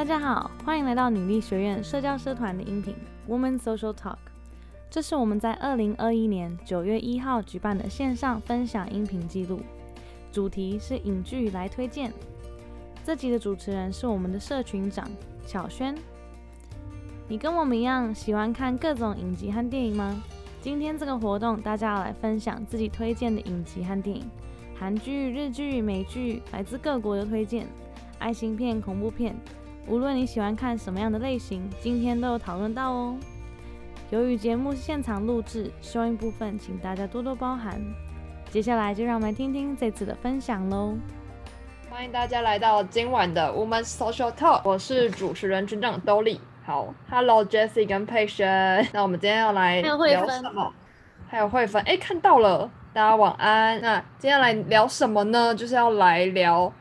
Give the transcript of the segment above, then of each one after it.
大家好，欢迎来到女力学院社交社团的音频 Woman Social Talk。这是我们在二零二一年九月一号举办的线上分享音频记录，主题是影剧来推荐。这集的主持人是我们的社群长巧轩。你跟我们一样喜欢看各种影集和电影吗？今天这个活动，大家要来分享自己推荐的影集和电影，韩剧、日剧、美剧，来自各国的推荐，爱情片、恐怖片，无论你喜欢看什么样的类型，今天都有讨论到哦。由于节目是现场录制，收音部分请大家多多包涵。接下来就让我们听听这次的分享喽。欢迎大家来到今晚的 Woman Social Talk，我是主持人群长 Dolly。好，Hello Jessie 跟 p a t i e n t，那我们今天要来聊什么？还有慧芬，哎，看到了，大家晚安。那今天来聊什么呢？就是要来聊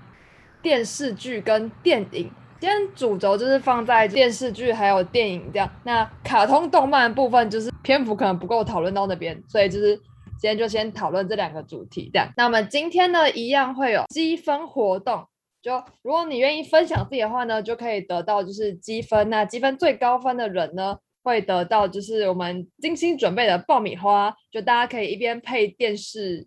电视剧跟电影。今天主轴就是放在电视剧还有电影这样。那卡通动漫部分就是篇幅可能不够讨论到那边，所以就是今天就先讨论这两个主题这样。那我们今天呢，一样会有积分活动。就如果你愿意分享自己的话呢，就可以得到就是积分。那积分最高分的人呢，会得到就是我们精心准备的爆米花。就大家可以一边配电视、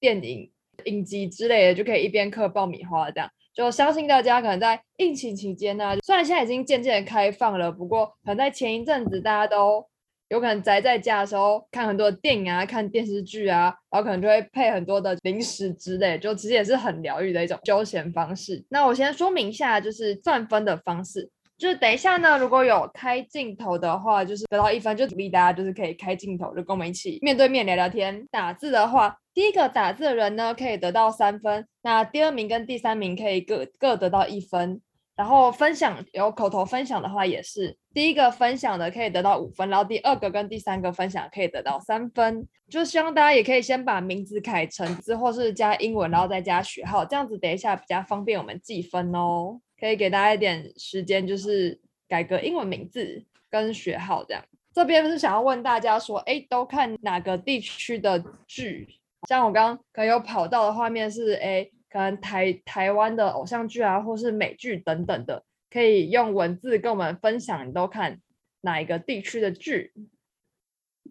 电影、影集之类的，就可以一边嗑爆米花。这样就相信大家可能在疫情期间呢，虽然现在已经渐渐开放了，不过可能在前一阵子大家都。有可能宅在家的时候看很多电影啊，看电视剧啊，然后可能就会配很多的零食之类，就其实也是很疗愈的一种休闲方式。那我先说明一下，就是赚分的方式，就是等一下呢，如果有开镜头的话，就是得到一分，就鼓励大家就是可以开镜头，就跟我们一起面对面聊聊天。打字的话，第一个打字的人呢可以得到三分，那第二名跟第三名可以各各得到一分。然后分享有口头分享的话，也是第一个分享的可以得到五分，然后第二个跟第三个分享可以得到三分。就希望大家也可以先把名字改成字，或是加英文，然后再加学号，这样子等一下比较方便我们计分哦。可以给大家一点时间，就是改个英文名字跟学号这样。这边是想要问大家说，哎，都看哪个地区的剧？像我刚刚可能有跑到的画面是，哎。可能台台湾的偶像剧啊，或是美剧等等的，可以用文字跟我们分享。你都看哪一个地区的剧？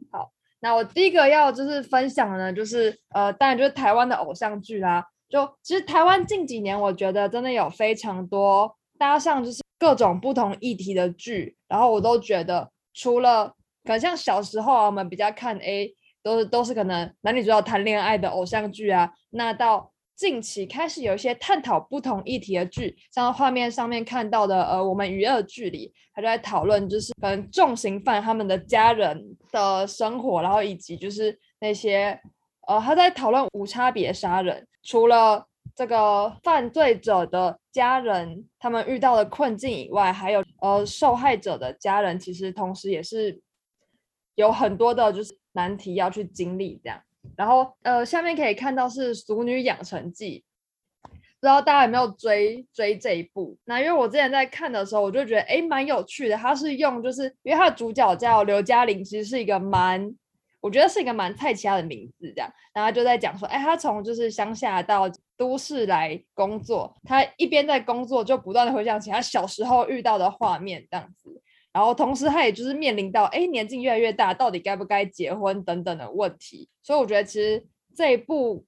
好，那我第一个要就是分享的呢，就是呃，当然就是台湾的偶像剧啦。就其实台湾近几年，我觉得真的有非常多搭上就是各种不同议题的剧，然后我都觉得，除了可能像小时候啊，我们比较看 A，都是都是可能男女主角谈恋爱的偶像剧啊，那到近期开始有一些探讨不同议题的剧，像画面上面看到的，呃，我们娱乐剧里，他就在讨论，就是可能重刑犯他们的家人的生活，然后以及就是那些，呃，他在讨论无差别杀人，除了这个犯罪者的家人他们遇到的困境以外，还有呃受害者的家人，其实同时也是有很多的就是难题要去经历这样。然后，呃，下面可以看到是《俗女养成记》，不知道大家有没有追追这一部？那因为我之前在看的时候，我就觉得哎，蛮有趣的。它是用，就是因为它的主角叫刘嘉玲，其实是一个蛮，我觉得是一个蛮菜其他的名字这样。然后就在讲说，哎，他从就是乡下到都市来工作，他一边在工作，就不断的回想起他小时候遇到的画面这样子。然后同时，他也就是面临到，哎，年纪越来越大，到底该不该结婚等等的问题。所以我觉得，其实这一部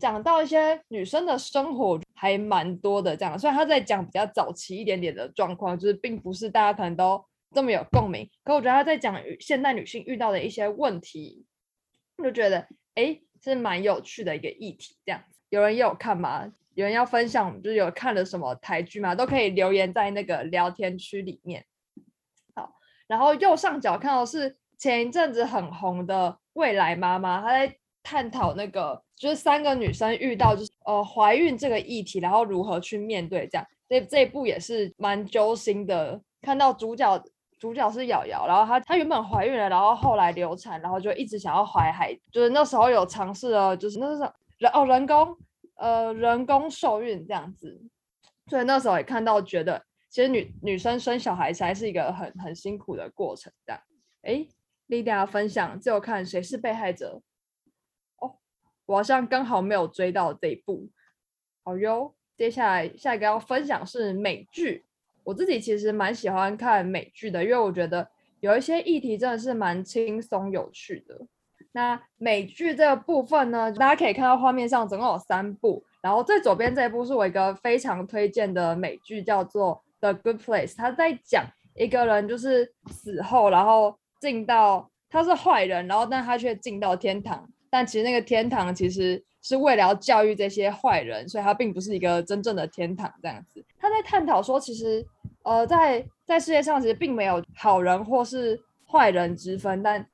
讲到一些女生的生活还蛮多的。这样，虽然他在讲比较早期一点点的状况，就是并不是大家可能都这么有共鸣。可我觉得他在讲现代女性遇到的一些问题，就觉得，哎，是蛮有趣的一个议题。这样，有人也有看吗？有人要分享，就是有看了什么台剧吗？都可以留言在那个聊天区里面。好然后右上角看到是前一阵子很红的未来妈妈，她在探讨那个就是三个女生遇到就是呃怀孕这个议题，然后如何去面对这样。这这一部也是蛮揪心的，看到主角主角是瑶瑶，然后她她原本怀孕了，然后后来流产，然后就一直想要怀孩，就是那时候有尝试了，就是那是人哦人工呃人工受孕这样子，所以那时候也看到觉得。其实女女生生小孩才是一个很很辛苦的过程，这样。哎，丽达分享，最后看谁是被害者？哦，我好像刚好没有追到这一部。好哟，接下来下一个要分享是美剧。我自己其实蛮喜欢看美剧的，因为我觉得有一些议题真的是蛮轻松有趣的。那美剧这个部分呢，大家可以看到画面上总共有三部，然后最左边这一部是我一个非常推荐的美剧，叫做《The Good Place》，它在讲一个人就是死后，然后进到他是坏人，然后但他却进到天堂，但其实那个天堂其实。是为了要教育这些坏人，所以它并不是一个真正的天堂这样子。他在探讨说，其实，呃，在在世界上其实并没有好人或是坏人之分，但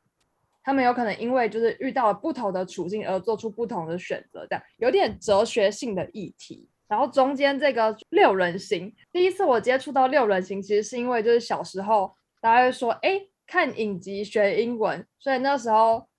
他们有可能因为就是遇到了不同的处境而做出不同的选择，这样有点哲学性的议题。然后中间这个六人行，第一次我接触到六人行，其实是因为就是小时候大家会说，哎，看影集学英文，所以那时候。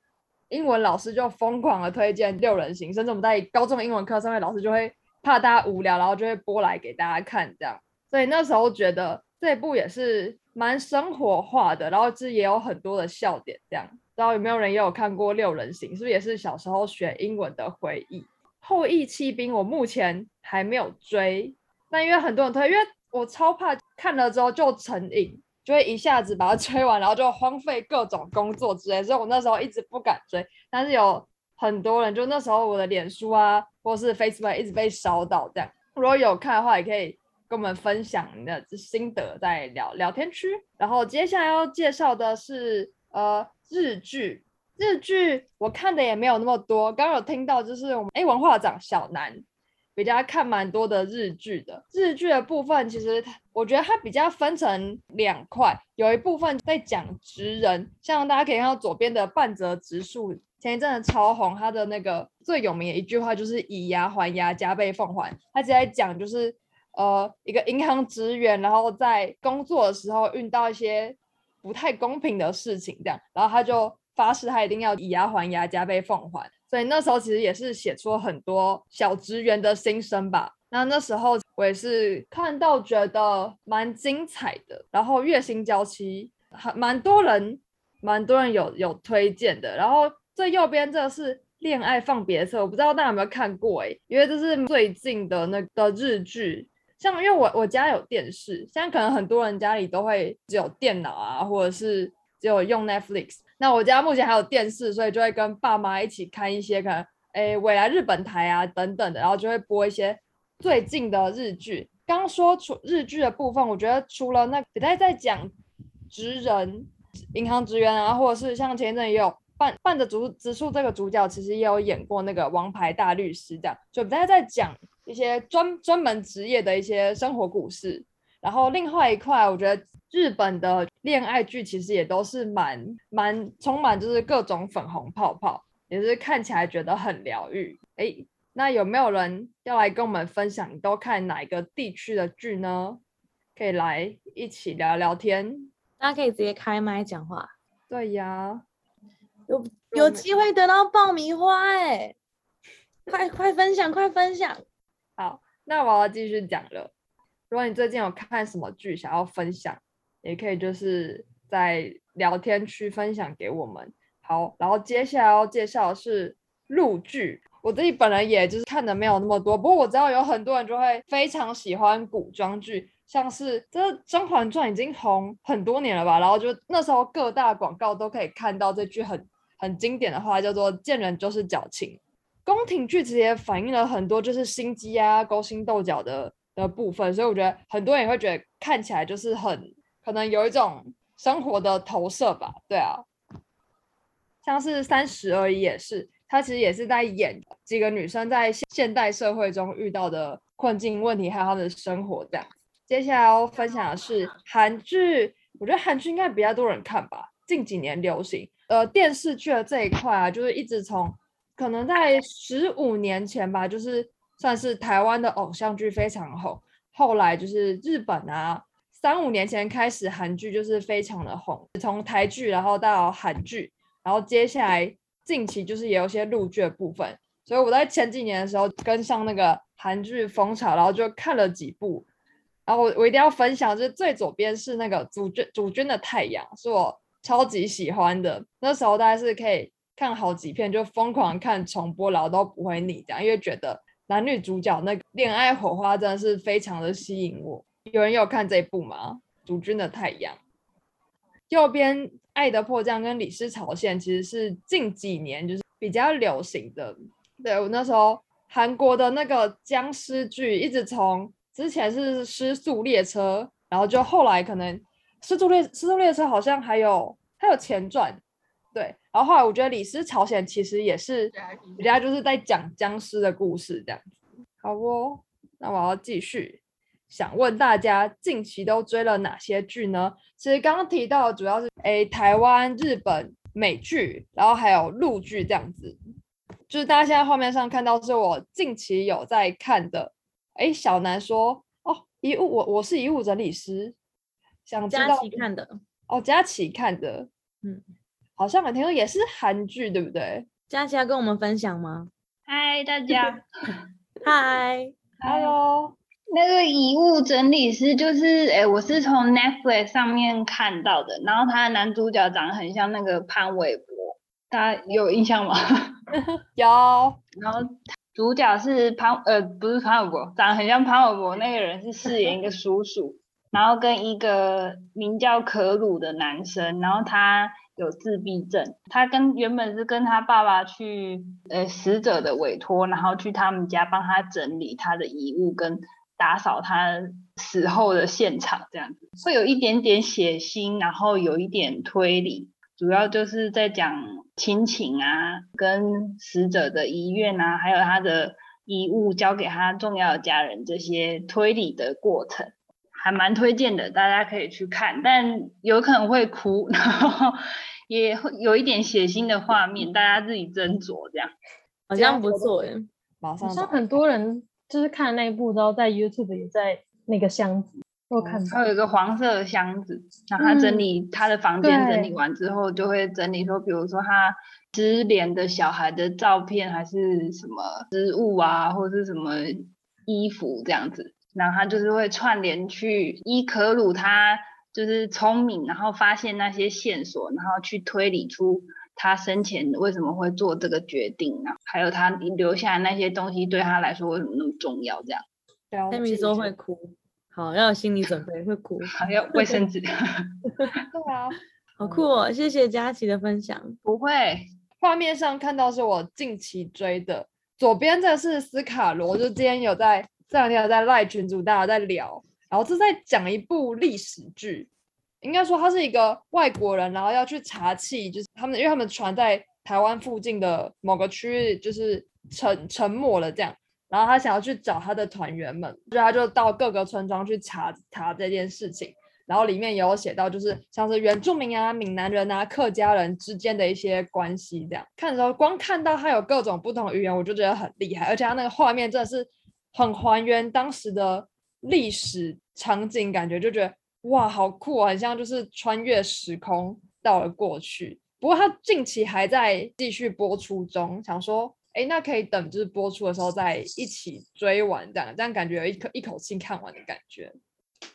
英文老师就疯狂的推荐六人行，甚至我们在高中英文课上面，老师就会怕大家无聊，然后就会播来给大家看这样。所以那时候觉得这部也是蛮生活化的，然后这也有很多的笑点这样。不知道有没有人也有看过六人行？是不是也是小时候学英文的回忆？后羿弃兵我目前还没有追，但因为很多人推，因为我超怕看了之后就成瘾。就会一下子把它追完，然后就荒废各种工作之类，所以我那时候一直不敢追。但是有很多人，就那时候我的脸书啊，或是 Facebook 一直被烧到这样。如果有看的话，也可以跟我们分享你的心得在聊聊天区。然后接下来要介绍的是呃日剧，日剧我看的也没有那么多，刚刚有听到就是我们哎文化长小南。比较看蛮多的日剧的，日剧的部分其实，我觉得它比较分成两块，有一部分在讲职人，像大家可以看到左边的半泽直树，前一阵子超红，他的那个最有名的一句话就是以牙还牙，加倍奉还。他在讲就是呃一个银行职员，然后在工作的时候遇到一些不太公平的事情，这样，然后他就发誓他一定要以牙还牙，加倍奉还。所以那时候其实也是写出了很多小职员的心声吧。那那时候我也是看到觉得蛮精彩的。然后月薪娇妻还蛮多人，蛮多人有有推荐的。然后最右边这个是恋爱放别册，我不知道大家有没有看过哎，因为这是最近的那个日剧。像因为我我家有电视，现在可能很多人家里都会只有电脑啊，或者是只有用 Netflix。那我家目前还有电视，所以就会跟爸妈一起看一些可能诶未来日本台啊等等的，然后就会播一些最近的日剧。刚说除日剧的部分，我觉得除了那比赛在讲职人、银行职员啊，或者是像前一阵也有伴伴着主直树这个主角，其实也有演过那个王牌大律师这样，就比赛在讲一些专专门职业的一些生活故事。然后另外一块，我觉得日本的恋爱剧其实也都是蛮蛮充满，就是各种粉红泡泡，也是看起来觉得很疗愈。哎，那有没有人要来跟我们分享？你都看哪一个地区的剧呢？可以来一起聊聊天。大家可以直接开麦讲话。对呀，有有机会得到爆米花哎！快快分享，快分享。好，那我要继续讲了。如果你最近有看什么剧想要分享，也可以就是在聊天区分享给我们。好，然后接下来要介绍的是陆剧，我自己本人也就是看的没有那么多，不过我知道有很多人就会非常喜欢古装剧，像是这《甄嬛传》已经红很多年了吧，然后就那时候各大广告都可以看到这句很很经典的话，叫做“见人就是矫情”。宫廷剧其实也反映了很多就是心机啊、勾心斗角的。的部分，所以我觉得很多人也会觉得看起来就是很可能有一种生活的投射吧，对啊，像是三十而已也是，他其实也是在演几个女生在现代社会中遇到的困境问题，还有她的生活这样。接下来要分享的是韩剧，我觉得韩剧应该比较多人看吧，近几年流行，呃，电视剧的这一块啊，就是一直从可能在十五年前吧，就是。算是台湾的偶像剧非常红，后来就是日本啊，三五年前开始韩剧就是非常的红，从台剧然后到韩剧，然后接下来近期就是也有些陆剧的部分，所以我在前几年的时候跟上那个韩剧风潮，然后就看了几部，然后我我一定要分享，就是最左边是那个主君主君的太阳，是我超级喜欢的，那时候大概是可以看好几片，就疯狂看重播，然后都不会腻这样，因为觉得。男女主角那个恋爱火花真的是非常的吸引我。有人有看这一部吗？主君的太阳。右边《爱的迫降》跟《李氏朝鲜》其实是近几年就是比较流行的。对我那时候韩国的那个僵尸剧，一直从之前是《失速列车》，然后就后来可能《失速列失速列车》好像还有还有前传，对。然后后来我觉得《李氏朝鲜》其实也是人家就是在讲僵尸的故事这样子。好哦，那我要继续。想问大家近期都追了哪些剧呢？其实刚刚提到的主要是诶台湾、日本美剧，然后还有陆剧这样子。就是大家现在画面上看到是我近期有在看的。诶小南说哦，遗物我我是遗物整理师，想知道佳琪看的哦，佳琪看的，嗯，好像我听说也是韩剧对不对？佳琪要跟我们分享吗？嗨，大家，嗨，Hello。那个遗物整理师就是，哎，我是从 Netflix 上面看到的，然后他的男主角长得很像那个潘玮柏，大家有印象吗？有。然后主角是潘，呃，不是潘玮柏，长得很像潘玮柏那个人是饰演一个叔叔，然后跟一个名叫可鲁的男生，然后他有自闭症，他跟原本是跟他爸爸去，呃，死者的委托，然后去他们家帮他整理他的遗物跟。打扫他死后的现场，这样子会有一点点血腥，然后有一点推理，主要就是在讲亲情啊，跟死者的遗愿啊，还有他的遗物交给他重要的家人这些推理的过程，还蛮推荐的，大家可以去看，但有可能会哭，然后也会有一点血腥的画面，大家自己斟酌这样，好像不错耶，马上像很多人。就是看那一部，之后在 YouTube 也在那个箱子，我看到有一个黄色的箱子，然后他整理他的房间，整理完之后就会整理说，比如说他失联的小孩的照片，还是什么植物啊，或者是什么衣服这样子，然后他就是会串联去伊可鲁，他就是聪明，然后发现那些线索，然后去推理出。他生前为什么会做这个决定呢？还有他留下那些东西对他来说为什么那么重要？这样，艾米说会哭，好要有心理准备，会哭，还要卫生纸。对啊，好酷哦！谢谢佳琪的分享。不会，画面上看到是我近期追的，左边这是斯卡罗，就今天有在这两天有在赖群主大家在聊，然后这在讲一部历史剧。应该说他是一个外国人，然后要去查气，就是他们，因为他们船在台湾附近的某个区域就是沉沉没了这样，然后他想要去找他的团员们，所以他就到各个村庄去查查这件事情，然后里面有写到就是像是原住民啊、闽南人啊、客家人之间的一些关系这样。看的时候光看到他有各种不同语言，我就觉得很厉害，而且他那个画面真的是很还原当时的历史场景，感觉就觉得。哇，好酷啊！很像就是穿越时空到了过去。不过它近期还在继续播出中，想说，哎，那可以等就是播出的时候再一起追完，这样这样感觉有一口一口气看完的感觉。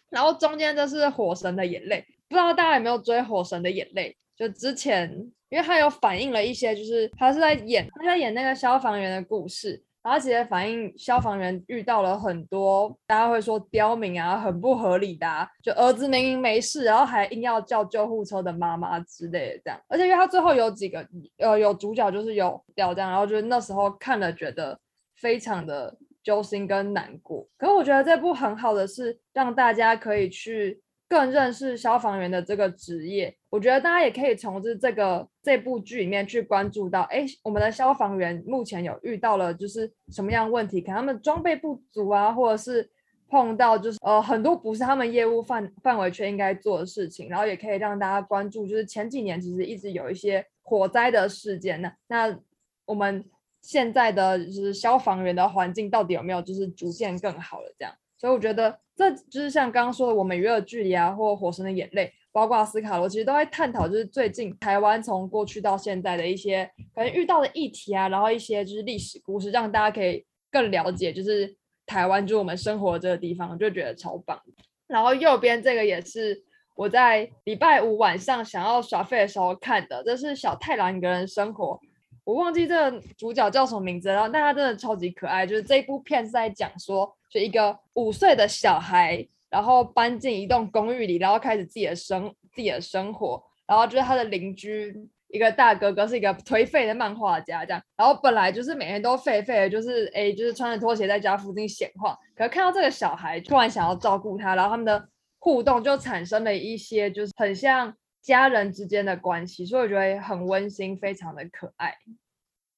然后中间这是《火神的眼泪》，不知道大家有没有追《火神的眼泪》？就之前，因为他有反映了一些，就是他是在演他在演那个消防员的故事。而且反映消防员遇到了很多大家会说刁民啊，很不合理的，就儿子明明没事，然后还硬要叫救护车的妈妈之类的这样。而且因为他最后有几个呃有主角就是有掉这样，然后就是那时候看了觉得非常的揪心跟难过。可是我觉得这部很好的是让大家可以去。更认识消防员的这个职业，我觉得大家也可以从这这个这部剧里面去关注到，哎，我们的消防员目前有遇到了就是什么样问题？可能他们装备不足啊，或者是碰到就是呃很多不是他们业务范范围却应该做的事情，然后也可以让大家关注，就是前几年其实一直有一些火灾的事件，那那我们现在的就是消防员的环境到底有没有就是逐渐更好了这样？所以我觉得。这就是像刚刚说的，我们娱乐距离啊，或《火神的眼泪》，包括斯卡罗，其实都在探讨，就是最近台湾从过去到现在的一些可能遇到的议题啊，然后一些就是历史故事，让大家可以更了解，就是台湾，就是我们生活这个地方，就觉得超棒。然后右边这个也是我在礼拜五晚上想要耍废的时候看的，这是小太郎一个人生活。我忘记这个主角叫什么名字了，但他真的超级可爱。就是这一部片是在讲说，就一个五岁的小孩，然后搬进一栋公寓里，然后开始自己的生自己的生活。然后就是他的邻居一个大哥哥是一个颓废的漫画家，这样。然后本来就是每天都废废的，就是哎，就是穿着拖鞋在家附近闲晃。可是看到这个小孩突然想要照顾他，然后他们的互动就产生了一些就是很像家人之间的关系，所以我觉得很温馨，非常的可爱。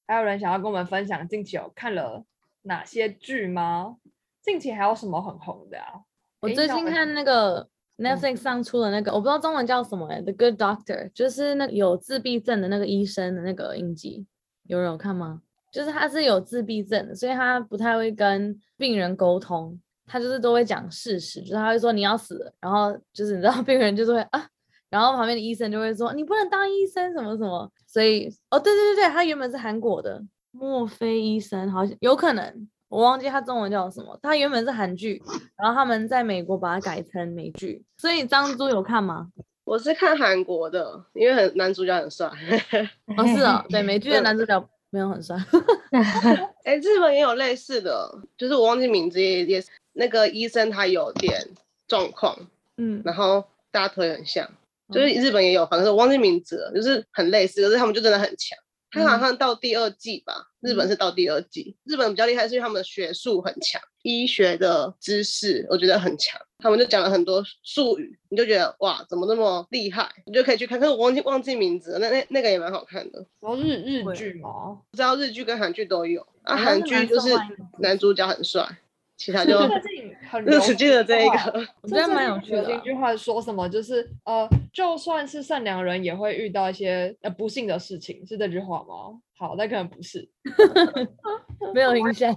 还有人想要跟我们分享近期有看了哪些剧吗？近期还有什么很红的啊？我最近看那个。Netflix 上出的那个，我不知道中文叫什么哎，《The Good Doctor》就是那有自闭症的那个医生的那个影集，有人有看吗？就是他是有自闭症的，所以他不太会跟病人沟通，他就是都会讲事实，就是他会说你要死了，然后就是你知道 病人就是会啊，然后旁边的医生就会说你不能当医生什么什么，所以哦对对对对，他原本是韩国的墨菲医生，好像有可能。我忘记他中文叫什么，他原本是韩剧，然后他们在美国把它改成美剧。所以张珠有看吗？我是看韩国的，因为很男主角很帅。哦，是哦，对，美剧的男主角没有很帅。哎，日本也有类似的，就是我忘记名字也也是那个医生他有点状况，嗯，然后大腿很像，就是日本也有，反正我忘记名字了，就是很类似，可是他们就真的很强。他好像到第二季吧，日本是到第二季。日本比较厉害是因为他们的学术很强，医学的知识我觉得很强。他们就讲了很多术语，你就觉得哇，怎么那么厉害？你就可以去看。可是我忘记忘记名字了，那那那个也蛮好看的。然后日日剧吗？知道日剧跟韩剧都有啊。韩剧就是男主角很帅。其他就只记得这一个，我觉得蛮有趣的。一句话说什么，就是呃，就算是善良人，也会遇到一些呃不幸的事情，是这句话吗？好，那可能不是，没有印象。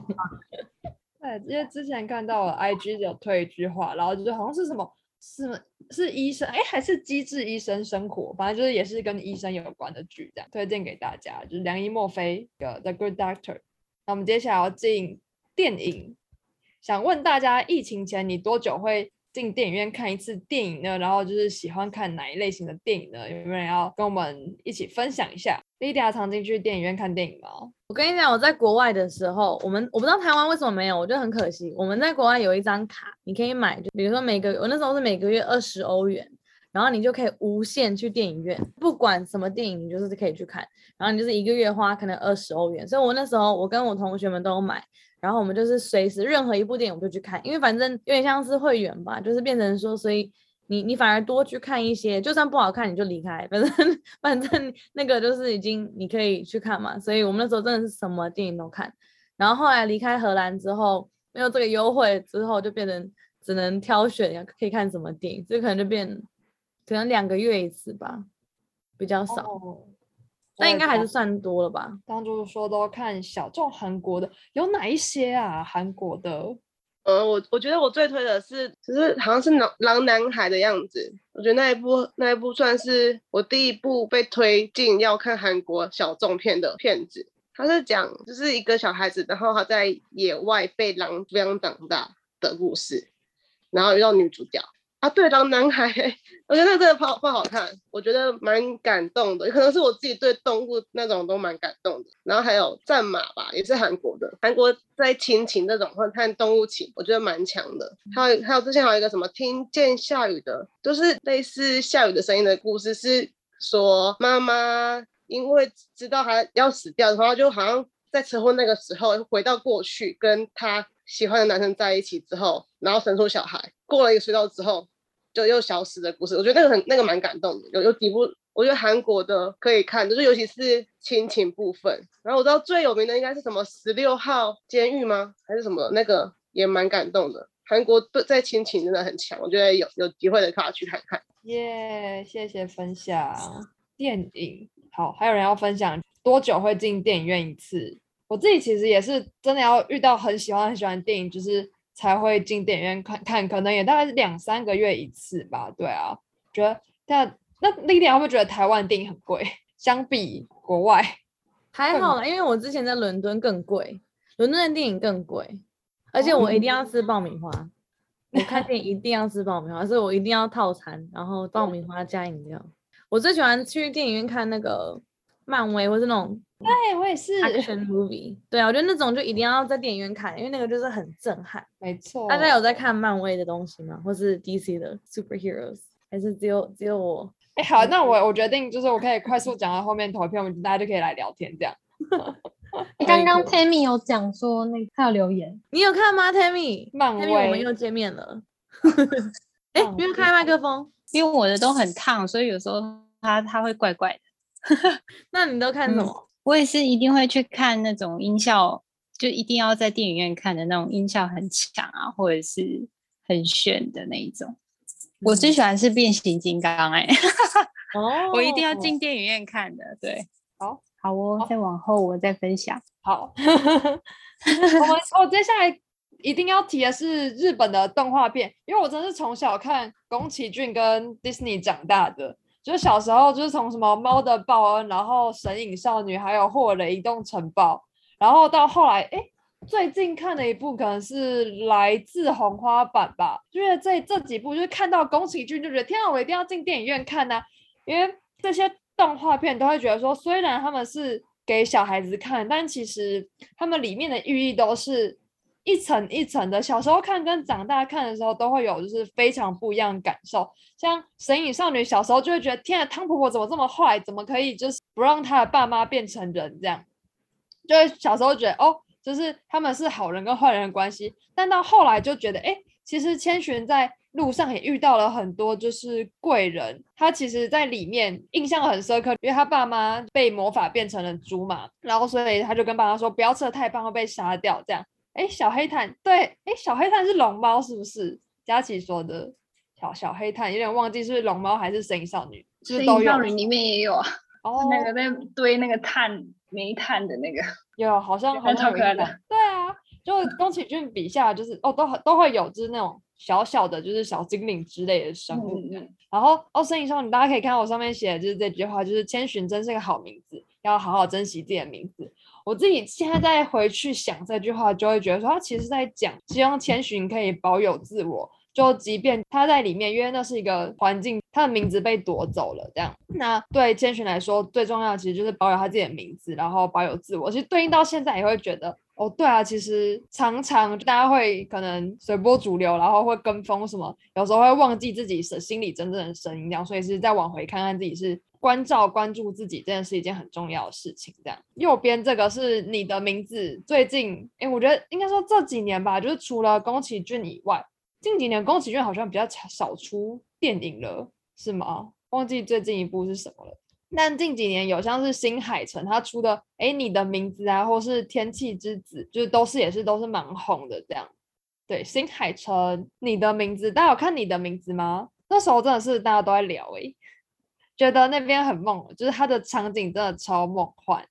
对，因为之前看到了 IG 有推一句话，然后就是好像是什么，是是医生，哎，还是机智医生生活，反正就是也是跟医生有关的剧，这样推荐给大家，就是梁一墨菲的 The Good Doctor。那我们接下来要进电影。想问大家，疫情前你多久会进电影院看一次电影呢？然后就是喜欢看哪一类型的电影呢？有没有人要跟我们一起分享一下？Lydia 常进去电影院看电影吗？我跟你讲，我在国外的时候，我们我不知道台湾为什么没有，我觉得很可惜。我们在国外有一张卡，你可以买，就比如说每个我那时候是每个月二十欧元，然后你就可以无限去电影院，不管什么电影，你就是可以去看。然后你就是一个月花可能二十欧元，所以我那时候我跟我同学们都买。然后我们就是随时任何一部电影我们就去看，因为反正有点像是会员吧，就是变成说，所以你你反而多去看一些，就算不好看你就离开，反正 反正那个就是已经你可以去看嘛。所以我们那时候真的是什么电影都看。然后后来离开荷兰之后，没有这个优惠之后，就变成只能挑选可以看什么电影，这可能就变可能两个月一次吧，比较少。那应该还是算多了吧。当初说都看小众韩国的，有哪一些啊？韩国的，呃，我我觉得我最推的是，就是好像是狼狼男孩的样子。我觉得那一部那一部算是我第一部被推进要看韩国小众片的片子。他是讲就是一个小孩子，然后他在野外被狼抚养长大的故事，然后遇到女主角。啊，对，当男孩，我觉得那真的不不好看，我觉得蛮感动的，可能是我自己对动物那种都蛮感动的。然后还有战马吧，也是韩国的，韩国在亲情这种或者看动物情，我觉得蛮强的。还有还有之前还有一个什么听见下雨的，就是类似下雨的声音的故事，是说妈妈因为知道他要死掉的话，就好像在车祸那个时候回到过去，跟他喜欢的男生在一起之后，然后生出小孩，过了一个隧道之后。就又消失的故事，我觉得那个很那个蛮感动的。有有几部，我觉得韩国的可以看，就是尤其是亲情部分。然后我知道最有名的应该是什么十六号监狱吗？还是什么那个也蛮感动的。韩国对在亲情真的很强，我觉得有有机会的可以去看看。耶，谢谢分享。电影好，还有人要分享多久会进电影院一次？我自己其实也是真的要遇到很喜欢很喜欢电影，就是。才会进电影院看看，可能也大概是两三个月一次吧。对啊，觉得那那那一点会不会觉得台湾电影很贵？相比国外还好啦，因为我之前在伦敦更贵，伦敦的电影更贵，而且我一定要吃爆米花，我看电影一定要吃爆米花，所以我一定要套餐，然后爆米花加饮料。我最喜欢去电影院看那个漫威或是那种，对我也是 action movie。对啊，我觉得那种就一定要在电影院看，因为那个就是很震撼。没错。大家有在看漫威的东西吗？或是 DC 的 superheroes？还是只有只有我？哎，好，那我我决定就是我可以快速讲到后面投票，我们大家就可以来聊天这样。刚刚 Tammy 有讲说那他有留言，你有看吗？Tammy，漫威，我们又见面了。哎，因为开麦克风，因为我的都很烫，所以有时候他他会怪怪的。那你都看什么？我也是一定会去看那种音效，就一定要在电影院看的那种音效很强啊，或者是很炫的那一种。我最喜欢是变形金刚，哎，哦，我一定要进电影院看的。对，好，好哦，再往后我再分享。好，我们哦，接下来一定要提的是日本的动画片，因为我真是从小看宫崎骏跟 Disney 长大的。就小时候，就是从什么《猫的报恩》，然后《神隐少女》，还有《霍尔的移动城堡》，然后到后来，哎，最近看的一部可能是《来自红花板》吧。就是这这几部，就是看到宫崎骏就觉得，天啊，我一定要进电影院看呐！因为这些动画片都会觉得说，虽然他们是给小孩子看，但其实他们里面的寓意都是。一层一层的，小时候看跟长大看的时候都会有，就是非常不一样的感受。像《神隐少女》，小时候就会觉得，天啊，汤婆婆怎么这么坏？怎么可以就是不让她的爸妈变成人？这样，就是小时候觉得，哦，就是他们是好人跟坏人的关系。但到后来就觉得，哎，其实千寻在路上也遇到了很多就是贵人。他其实在里面印象很深刻，因为他爸妈被魔法变成了猪嘛，然后所以他就跟爸妈说，不要吃的太棒会被杀掉，这样。哎，小黑炭对，哎，小黑炭是龙猫是不是？佳琪说的，小小黑炭有点忘记是不是龙猫还是神隐少女？神隐少女里面也有啊，哦，那个在堆那个炭煤炭的那个，有好像 很可爱的。对啊，就宫崎骏笔下就是哦，都都会有就是那种小小的，就是小精灵之类的生物。然后哦，神隐少女大家可以看到我上面写的就是这句话，就是千寻真是个好名字，要好好珍惜自己的名字。我自己现在再回去想这句话，就会觉得说他其实在讲，希望千寻可以保有自我，就即便他在里面，因为那是一个环境，他的名字被夺走了，这样，那对千寻来说最重要的其实就是保有他自己的名字，然后保有自我。其实对应到现在也会觉得，哦，对啊，其实常常大家会可能随波逐流，然后会跟风什么，有时候会忘记自己是心里真正的声音，这样，所以是再往回看看自己是。关照、关注自己，这件是一件很重要的事情。这样，右边这个是你的名字。最近，哎，我觉得应该说这几年吧，就是除了宫崎骏以外，近几年宫崎骏好像比较少出电影了，是吗？忘记最近一部是什么了。但近几年有像是新海诚他出的，哎，你的名字啊，或是天气之子，就是都是也是都是蛮红的。这样，对，新海诚，你的名字，大家有看你的名字吗？那时候真的是大家都在聊，哎。觉得那边很梦，就是它的场景真的超梦幻。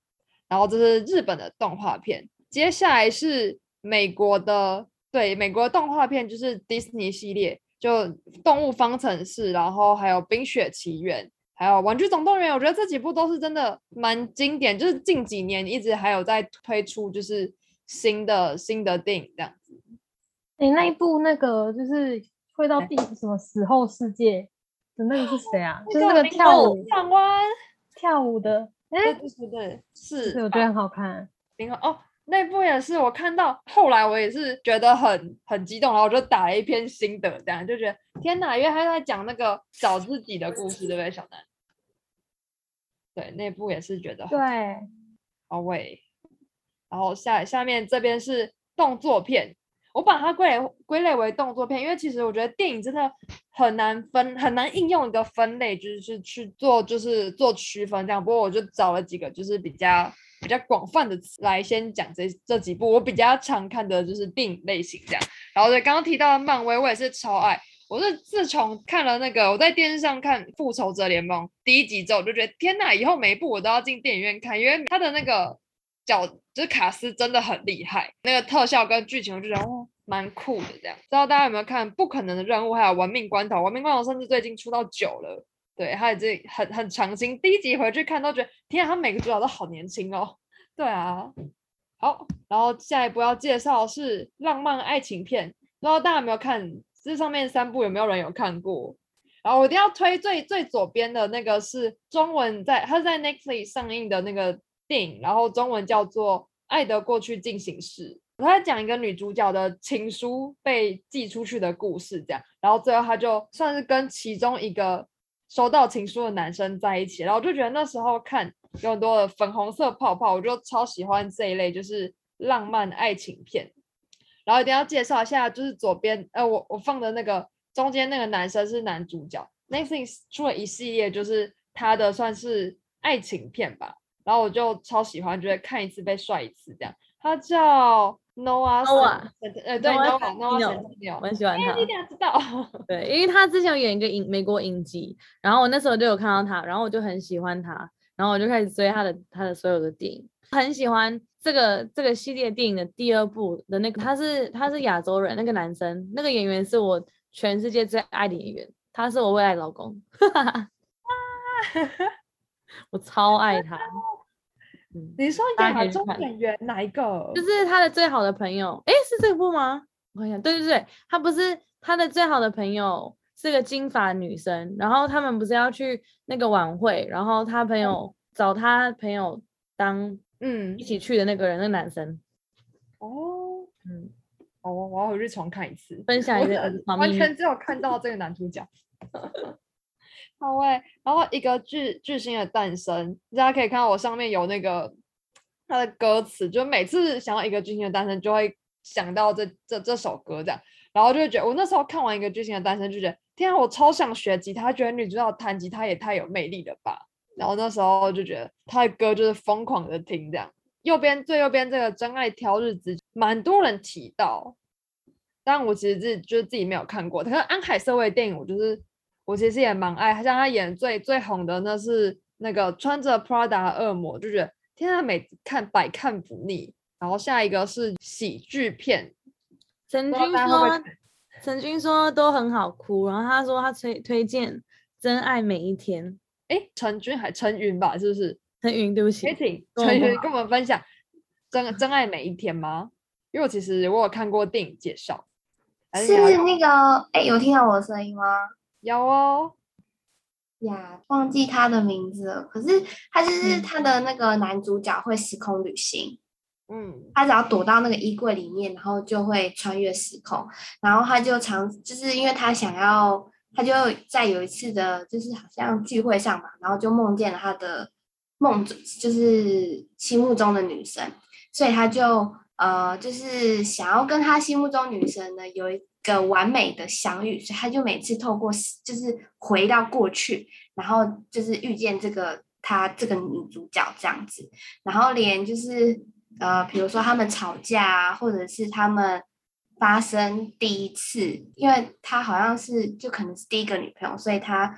然后这是日本的动画片，接下来是美国的，对，美国的动画片就是迪士尼系列，就《动物方程式》，然后还有《冰雪奇缘》，还有《玩具总动员》。我觉得这几部都是真的蛮经典，就是近几年一直还有在推出，就是新的新的电影这样子。你，那一部那个就是会到第什么死后世界？那个是谁啊？就是那个跳舞转弯跳舞的，哎，对对对，是，我觉得很好看。你看哦，那部也是我看到后来，我也是觉得很很激动，然后我就打了一篇心得，这样就觉得天哪，因为他在讲那个找自己的故事，对不对，小南？对，那部也是觉得对，好喂。然后下下面这边是动作片。我把它归类归类为动作片，因为其实我觉得电影真的很难分，很难应用一个分类，就是去做，就是做区分这样。不过我就找了几个，就是比较比较广泛的词来先讲这这几部我比较常看的就是电影类型这样。然后对刚刚提到的漫威，我也是超爱。我是自从看了那个我在电视上看《复仇者联盟》第一集之后，我就觉得天哪，以后每一部我都要进电影院看，因为它的那个。角就是卡斯真的很厉害，那个特效跟剧情我就觉得哦蛮酷的这样。不知道大家有没有看《不可能的任务》还有《玩命关头》？《玩命关头》甚至最近出到九了，对，他已经很很长新。第一集回去看都觉得天啊，他每个主角都好年轻哦。对啊，好，然后下一步要介绍是浪漫爱情片，不知道大家有没有看？这上面三部有没有人有看过？然后我一定要推最最左边的那个是中文在，它在 Netflix 上映的那个电影，然后中文叫做《爱的过去进行式》，他在讲一个女主角的情书被寄出去的故事，这样，然后最后他就算是跟其中一个收到情书的男生在一起，然后我就觉得那时候看有很多的粉红色泡泡，我就超喜欢这一类就是浪漫爱情片。然后一定要介绍一下，就是左边，呃，我我放的那个中间那个男生是男主角。Netflix 出了一系列，就是他的算是爱情片吧。然后我就超喜欢，觉得看一次被帅一次这样。他叫 Noah，呃，对，Noah，Noah，我很喜欢他。你一定要知道，对，因为他之前有演一个影美国影集，然后我那时候就有看到他，然后我就很喜欢他，然后我就开始追他的他的所有的电影，很喜欢。这个这个系列电影的第二部的那个，他是他是亚洲人，那个男生，那个演员是我全世界最爱的演员，他是我未来老公，我超爱他。你说亚洲演员哪一个？就是他的最好的朋友，哎，是这部吗？我看一下，对对对，他不是他的最好的朋友是个金发女生，然后他们不是要去那个晚会，然后他朋友找他朋友当。嗯，一起去的那个人，那男生。哦，嗯，哦，我要回去重看一次，分享一个完全只有看到这个男主角。好诶，然后一个巨巨星的诞生，大家可以看到我上面有那个他的歌词，就每次想到一个巨星的诞生，就会想到这这这首歌这样，然后就会觉得我那时候看完一个巨星的诞生，就觉得天啊，我超想学吉他，觉得女主角弹吉他也太有魅力了吧。然后那时候就觉得他的歌就是疯狂的听这样。右边最右边这个《真爱挑日子》，蛮多人提到，但我其实自就是自己没有看过。可是安海瑟薇电影，我就是我其实也蛮爱。像他演最最红的那是那个穿着 Prada 恶魔，就觉得天啊，每看百看不腻。然后下一个是喜剧片，陈君说陈君说都很好哭，然后他说他推推荐《真爱每一天》。哎，陈君还陈云吧，是不是？陈云，对不起。陈云跟我们分享《真真爱每一天》吗？因为我其实我有看过电影介绍。是那个，哎，有听到我的声音吗？有哦。呀，忘记他的名字了。可是他就是他的那个男主角会时空旅行。嗯。他只要躲到那个衣柜里面，然后就会穿越时空。然后他就常就是因为他想要。他就在有一次的，就是好像聚会上吧，然后就梦见了他的梦中，就是心目中的女神，所以他就呃，就是想要跟他心目中女神呢有一个完美的相遇，所以他就每次透过就是回到过去，然后就是遇见这个他这个女主角这样子，然后连就是呃，比如说他们吵架啊，或者是他们。发生第一次，因为他好像是就可能是第一个女朋友，所以他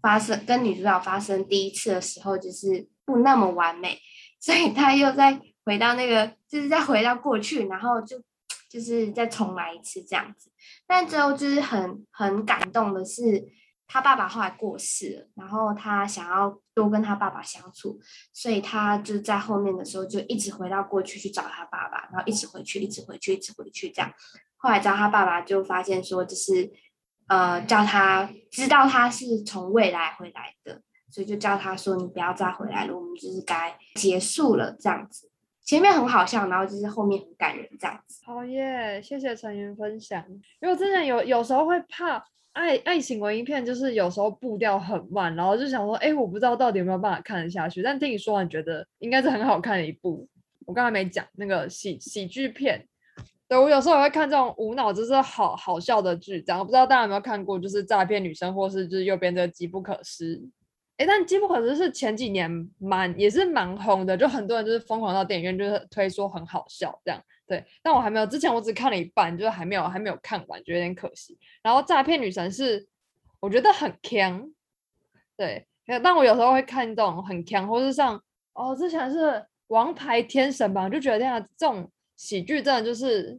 发生跟女主角发生第一次的时候，就是不那么完美，所以他又再回到那个，就是再回到过去，然后就就是再重来一次这样子。但最后就是很很感动的是。他爸爸后来过世了，然后他想要多跟他爸爸相处，所以他就在后面的时候就一直回到过去去找他爸爸，然后一直回去，一直回去，一直回去这样。后来找他爸爸就发现说，就是呃叫他知道他是从未来回来的，所以就叫他说你不要再回来了，我们就是该结束了这样子。前面很好笑，然后就是后面很感人这样子。好耶，谢谢陈云分享。因为我之前有有时候会怕。爱爱情文艺片就是有时候步调很慢，然后就想说，哎，我不知道到底有没有办法看得下去。但听你说完，觉得应该是很好看的一部。我刚才没讲那个喜喜剧片，对我有时候也会看这种无脑就是好好笑的剧。这样不知道大家有没有看过，就是诈骗女生，或是就是右边这个机不可失。哎，但机不可失是前几年蛮也是蛮红的，就很多人就是疯狂到电影院就是推说很好笑这样。对，但我还没有，之前我只看了一半，就是还没有还没有看完，觉得有点可惜。然后诈骗女神是我觉得很强，对，但我有时候会看这种很强，或是像哦之前是王牌天神吧，就觉得这样这种喜剧真的就是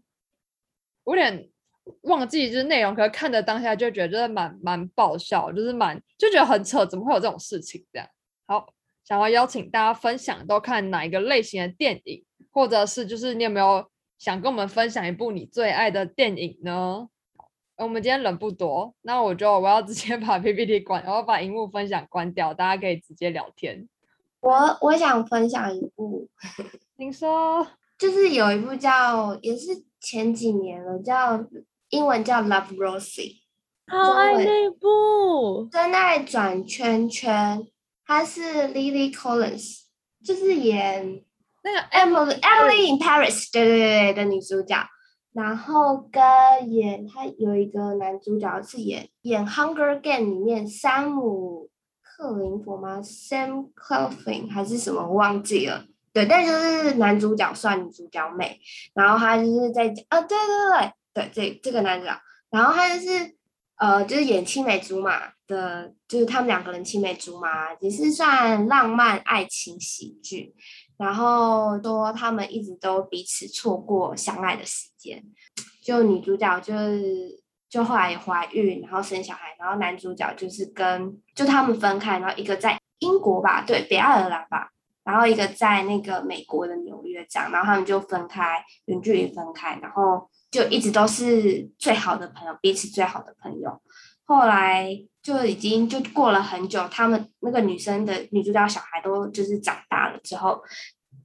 有点忘记就是内容，可是看的当下就觉得就是蛮蛮爆笑，就是蛮就觉得很扯，怎么会有这种事情这样？好，想要邀请大家分享都看哪一个类型的电影，或者是就是你有没有？想跟我们分享一部你最爱的电影呢？我们今天人不多，那我就我要直接把 PPT 关，然后把荧幕分享关掉，大家可以直接聊天。我我想分享一部，您说，就是有一部叫，也是前几年了，叫英文叫 Love Rosie，好爱那部，真爱转圈圈，它是 Lily Collins，就是演那个 Emily Emily in Paris，对对对的女主角，然后跟演她有一个男主角是演演 Hunger Game 里面山姆。克林佛吗？Sam Claflin 还是什么？我忘记了。对，但就是男主角算女主角美，然后他就是在讲，啊，对对对对，这这个男主角，然后他就是呃，就是演青梅竹马的，就是他们两个人青梅竹马，也是算浪漫爱情喜剧，然后说他们一直都彼此错过相爱的时间，就女主角就是。就后来怀孕，然后生小孩，然后男主角就是跟就他们分开，然后一个在英国吧，对，北爱尔兰吧，然后一个在那个美国的纽约这样，然后他们就分开，远距离分开，然后就一直都是最好的朋友，彼此最好的朋友。后来就已经就过了很久，他们那个女生的女主角小孩都就是长大了之后，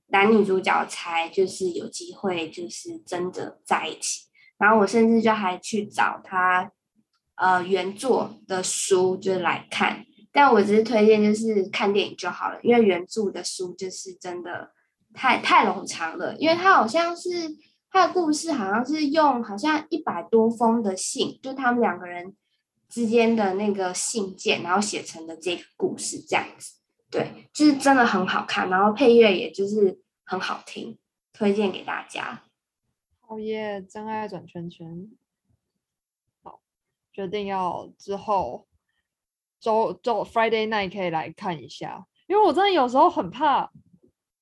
男女主角才就是有机会就是真的在一起。然后我甚至就还去找他，呃，原作的书就是来看，但我只是推荐就是看电影就好了，因为原著的书就是真的太太冗长了，因为他好像是他的故事好像是用好像一百多封的信，就他们两个人之间的那个信件，然后写成的这个故事这样子，对，就是真的很好看，然后配乐也就是很好听，推荐给大家。哦耶！真爱转圈圈，好，决定要之后周周 Friday night 可以来看一下，因为我真的有时候很怕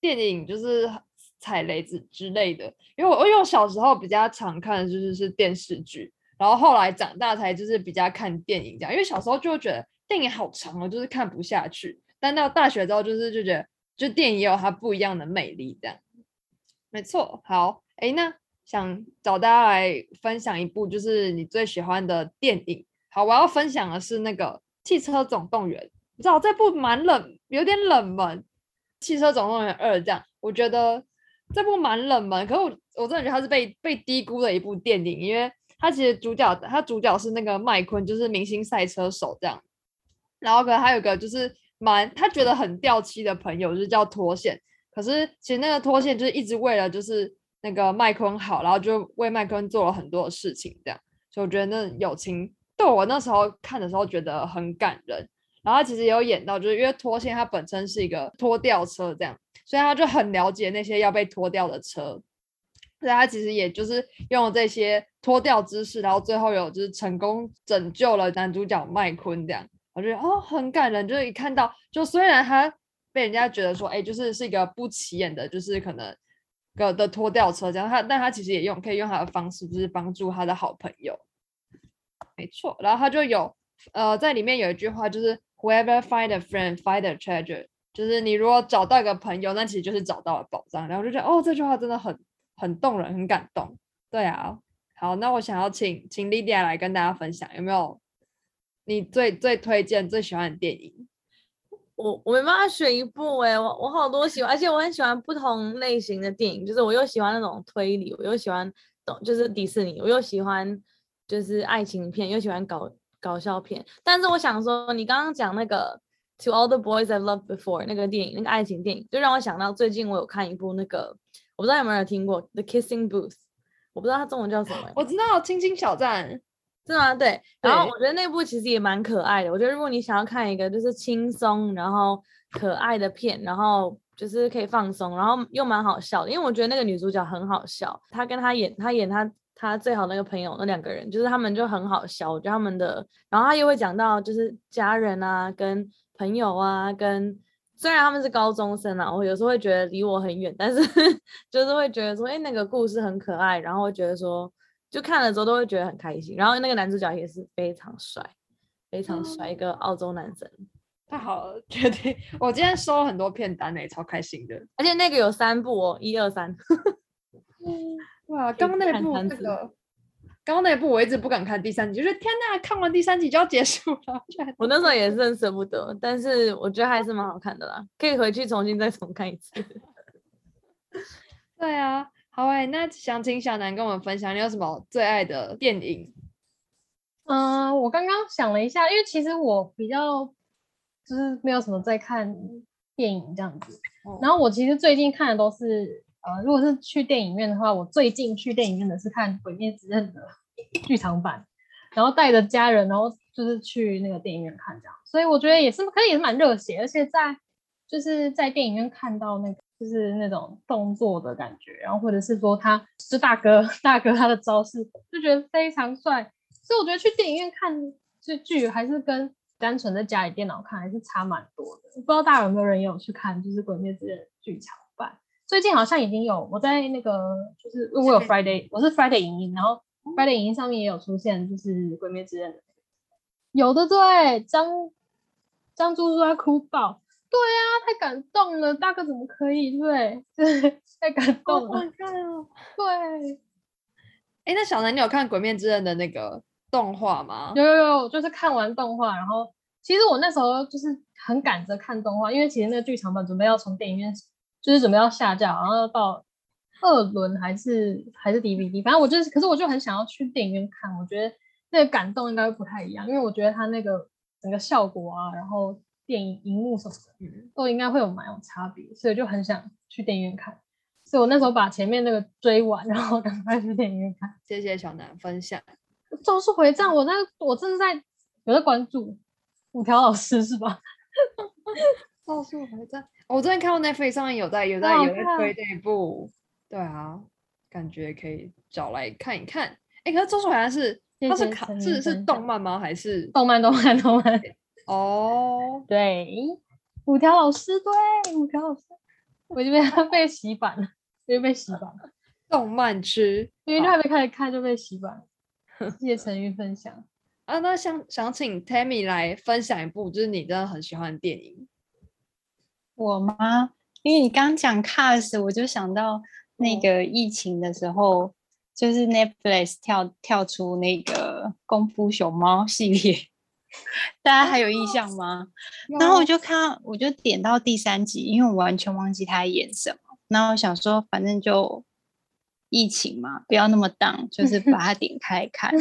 电影就是踩雷子之类的，因为我因为我小时候比较常看的就是是电视剧，然后后来长大才就是比较看电影这样，因为小时候就觉得电影好长哦，就是看不下去，但到大学之后就是就觉得就电影也有它不一样的魅力这样，没错，好，哎那。想找大家来分享一部就是你最喜欢的电影。好，我要分享的是那个《汽车总动员》。你知道这部蛮冷，有点冷门，《汽车总动员二》这样，我觉得这部蛮冷门。可是我我真的觉得它是被被低估的一部电影，因为它其实主角他主角是那个麦昆，就是明星赛车手这样。然后可能还有个就是蛮他觉得很掉漆的朋友，就是叫脱线。可是其实那个脱线就是一直为了就是。那个麦昆好，然后就为麦昆做了很多事情，这样，所以我觉得那友情对我那时候看的时候觉得很感人。然后他其实也有演到，就是因为脱线他本身是一个拖吊车，这样，所以他就很了解那些要被拖掉的车，所以他其实也就是用了这些拖吊姿势，然后最后有就是成功拯救了男主角麦昆，这样，我觉得哦很感人，就是一看到，就虽然他被人家觉得说，哎，就是是一个不起眼的，就是可能。个的拖吊车，这样他，但他其实也用可以用他的方式，就是帮助他的好朋友。没错，然后他就有呃，在里面有一句话，就是 Whoever find a friend, find a treasure，就是你如果找到一个朋友，那其实就是找到了宝藏。然后就觉得哦，这句话真的很很动人，很感动。对啊，好，那我想要请请 Lydia 来跟大家分享，有没有你最最推荐、最喜欢的电影？我我没办法选一部哎，我我好多喜欢，而且我很喜欢不同类型的电影，就是我又喜欢那种推理，我又喜欢懂就是迪士尼，我又喜欢就是爱情片，又喜欢搞搞笑片。但是我想说，你刚刚讲那个《To All the Boys I've Loved Before》那个电影，那个爱情电影，就让我想到最近我有看一部那个，我不知道有没有人听过《The Kissing Booth》，我不知道它中文叫什么。我知道《亲亲小站》。是吗？对，然后我觉得那部其实也蛮可爱的。我觉得如果你想要看一个就是轻松然后可爱的片，然后就是可以放松，然后又蛮好笑的。因为我觉得那个女主角很好笑，她跟她演她演她她最好那个朋友那两个人，就是他们就很好笑。我觉得他们的，然后她又会讲到就是家人啊，跟朋友啊，跟虽然他们是高中生啊，我有时候会觉得离我很远，但是 就是会觉得说，哎，那个故事很可爱，然后会觉得说。就看了之后都会觉得很开心，然后那个男主角也是非常帅，非常帅一个澳洲男生，太好了，决定我今天收了很多片单呢，超开心的，而且那个有三部哦，一二三，哇，刚刚那部那个刚刚那部我一直不敢看第三集，就是天哪，看完第三集就要结束了。我那时候也是很舍不得，但是我觉得还是蛮好看的啦，可以回去重新再重看一次。对啊，好诶，那想请小南跟我们分享，你有什么最爱的电影？嗯，我刚刚想了一下，因为其实我比较就是没有什么在看电影这样子。然后我其实最近看的都是，呃，如果是去电影院的话，我最近去电影院的是看《鬼灭之刃》的剧场版，然后带着家人，然后就是去那个电影院看这样。所以我觉得也是，可以也是蛮热血，而且在就是在电影院看到那个就是那种动作的感觉，然后或者是说他是大哥大哥他的招式，就觉得非常帅。所以我觉得去电影院看这剧还是跟单纯在家里电脑看还是差蛮多的。不知道大家有没有人有去看，就是《鬼灭之刃》剧场。最近好像已经有，我在那个就是我有 Friday，我是 Friday 影音，然后 Friday 影音上面也有出现，就是《鬼灭之刃》。有的对，张张猪猪在哭爆，对呀，太感动了，大哥怎么可以？对，对，太感动了。对，哎，那小南，你有看《鬼灭之刃》的那个？动画吗？有有有，就是看完动画，然后其实我那时候就是很赶着看动画，因为其实那个剧场版准备要从电影院，就是准备要下架，然后要到二轮还是还是 DVD，反正我就是，可是我就很想要去电影院看，我觉得那个感动应该会不太一样，因为我觉得它那个整个效果啊，然后电影荧幕什么的，都应该会有蛮有差别，所以就很想去电影院看，所以我那时候把前面那个追完，然后赶快去电影院看。谢谢小南分享。咒术回战，我那我正在有在关注五条老师是吧？咒术回战，我昨天看到 Netflix 上面有在有在有在推这一部，对啊，感觉可以找来看一看。哎，可是咒术回战是它是卡是是动漫吗？还是动漫动漫动漫？哦，对，五条老师对五条老师，我这边被洗版了，又被洗版了。动漫区，因为就还没开始看就被洗版。谢谢陈玉分享啊，那想想请 Tammy 来分享一部，就是你真的很喜欢的电影。我吗？因为你刚讲 Cars，我就想到那个疫情的时候，就是 Netflix 跳跳出那个功夫熊猫系列，大家还有印象吗？然后我就看，我就点到第三集，因为我完全忘记他演什么。然后我想说，反正就。疫情嘛，不要那么当，就是把它 点开看。